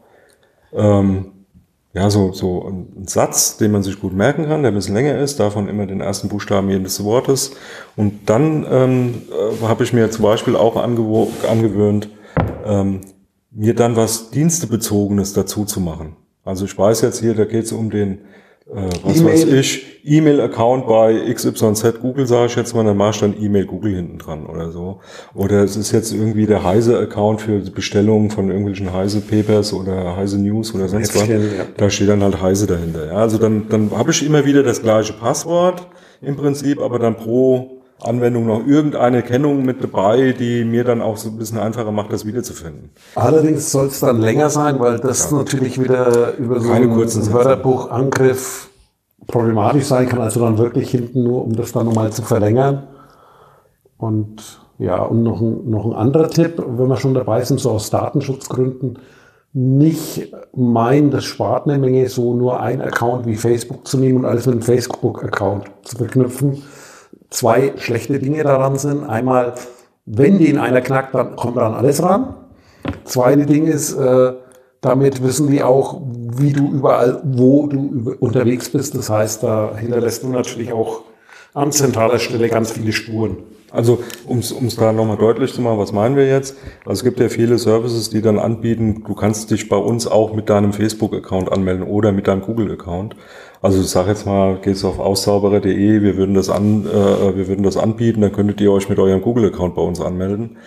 ähm, ja so, so ein Satz, den man sich gut merken kann, der ein bisschen länger ist, davon immer den ersten Buchstaben jedes Wortes. Und dann ähm, äh, habe ich mir zum Beispiel auch angewöhnt, ähm, mir dann was Dienstebezogenes dazu zu machen. Also ich weiß jetzt hier, da geht es um den, äh, was E-Mail. weiß ich, E-Mail-Account bei XYZ Google, sage ich jetzt mal, dann mache ich dann E-Mail Google hinten dran oder so. Oder es ist jetzt irgendwie der Heise-Account für Bestellungen von irgendwelchen Heise-Papers oder Heise News oder sonst was. Ja. Da steht dann halt Heise dahinter. Ja, also dann, dann habe ich immer wieder das gleiche Passwort im Prinzip, aber dann pro Anwendung noch irgendeine Kennung mit dabei, die mir dann auch so ein bisschen einfacher macht, das wiederzufinden. Allerdings soll es dann länger sein, weil das natürlich wieder über so einen. Wörterbuchangriff problematisch sein kann. Also dann wirklich hinten nur, um das dann nochmal zu verlängern. Und ja, und noch ein, noch ein anderer Tipp, wenn wir schon dabei sind, so aus Datenschutzgründen, nicht meinen, das spart eine Menge, so nur ein Account wie Facebook zu nehmen und alles mit einem Facebook-Account zu verknüpfen. Zwei schlechte Dinge daran sind. Einmal, wenn den einer knackt, dann kommt dann alles ran. Zweite Ding ist, äh, damit wissen die auch, wie du überall, wo du unterwegs bist. Das heißt, da hinterlässt du natürlich auch an zentraler Stelle ganz viele Spuren. Also, um es da nochmal deutlich zu machen, was meinen wir jetzt? Also es gibt ja viele Services, die dann anbieten, du kannst dich bei uns auch mit deinem Facebook-Account anmelden oder mit deinem Google-Account. Also sag jetzt mal, gehst auf auszauberer.de, wir würden das an, äh, wir würden das anbieten, dann könntet ihr euch mit eurem Google-Account bei uns anmelden.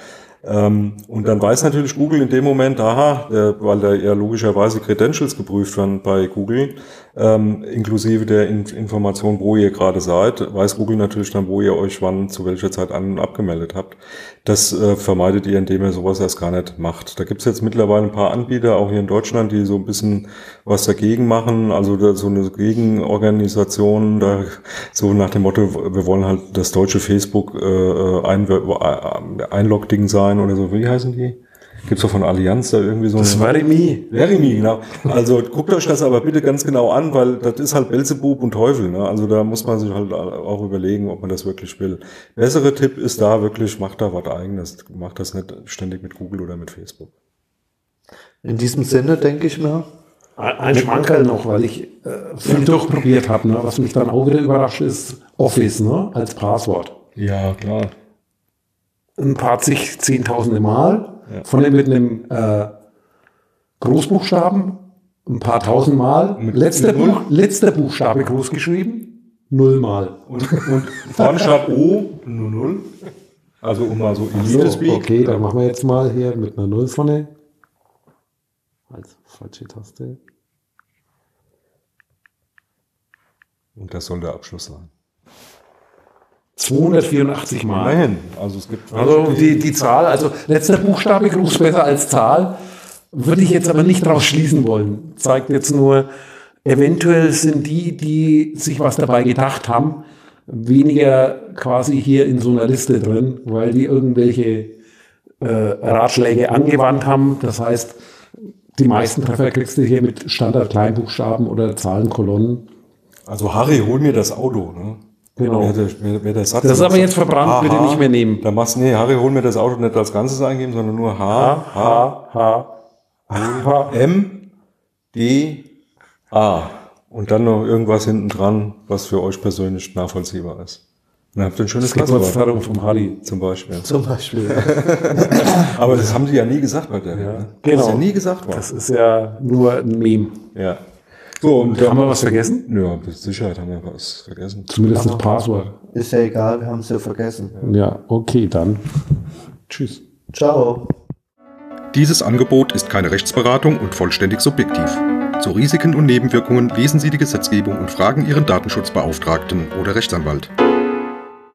Ähm, und dann weiß natürlich Google in dem Moment, aha, der, weil da ja logischerweise Credentials geprüft werden bei Google, ähm, inklusive der in Information, wo ihr gerade seid, weiß Google natürlich dann, wo ihr euch wann zu welcher Zeit an und abgemeldet habt. Das äh, vermeidet ihr, indem ihr sowas erst gar nicht macht. Da gibt's jetzt mittlerweile ein paar Anbieter, auch hier in Deutschland, die so ein bisschen was dagegen machen, also da, so eine Gegenorganisation, da, so nach dem Motto, wir wollen halt das deutsche Facebook äh, ein, äh, Einlog-Ding sein oder so. Wie heißen die? Gibt's doch von Allianz da irgendwie so Das war Verimi. Verimi, genau. Also guckt euch das aber bitte ganz genau an, weil das ist halt Belzebub und Teufel. Ne? Also da muss man sich halt auch überlegen, ob man das wirklich will. Bessere Tipp ist da wirklich, macht da was eigenes. Macht das nicht ständig mit Google oder mit Facebook. In diesem Sinne denke ich mir. Ein Schmankerl noch, weil ich äh, viel durchprobiert habe. Ne? Was mich dann auch wieder überrascht ist, Office ne? als Passwort. Ja, klar. Ein paar zig, zehntausende Mal ja. Von dem mit einem äh, Großbuchstaben, ein paar tausend Mal. Mit letzter, Buch, letzter Buchstabe groß geschrieben, null Mal. Und, und vorne statt O, nur null. Also um mal so Elite so, Okay, dann machen wir jetzt mal hier mit einer Null vorne. Als falsche Taste. Und das soll der Abschluss sein. 284 Mal. Nein, also es gibt. Also die, die Zahl, also letzter Buchstabe groß besser als Zahl, würde ich jetzt aber nicht daraus schließen wollen. Zeigt jetzt nur, eventuell sind die, die sich was dabei gedacht haben, weniger quasi hier in so einer Liste drin, weil die irgendwelche äh, Ratschläge angewandt haben. Das heißt, die meisten Treffer kriegst du hier mit Standard-Kleinbuchstaben oder Zahlenkolonnen. Also Harry, hol mir das Auto. Ne? Genau. Wer, wer, wer der Satz das ist aber jetzt verbrannt, H, bitte nicht mehr nehmen. Da machst nee, Harry, hol mir das Auto nicht als Ganzes eingeben, sondern nur H, H, H, H, M, D, A. Und dann noch irgendwas hinten dran, was für euch persönlich nachvollziehbar ist. Dann habt ihr ein schönes Geburtstagung vom Harry. Zum Beispiel. Zum Beispiel. aber das haben die ja nie gesagt bei der. Ja? Genau. Das ist ja nie gesagt worden. Das ist ja nur ein Meme. Ja. So, und haben wir was vergessen? Ja, mit Sicherheit haben wir was vergessen. Zumindest das Passwort. Ist ja egal, wir haben es ja vergessen. Ja, okay, dann. Tschüss. Ciao. Dieses Angebot ist keine Rechtsberatung und vollständig subjektiv. Zu Risiken und Nebenwirkungen lesen Sie die Gesetzgebung und fragen Ihren Datenschutzbeauftragten oder Rechtsanwalt.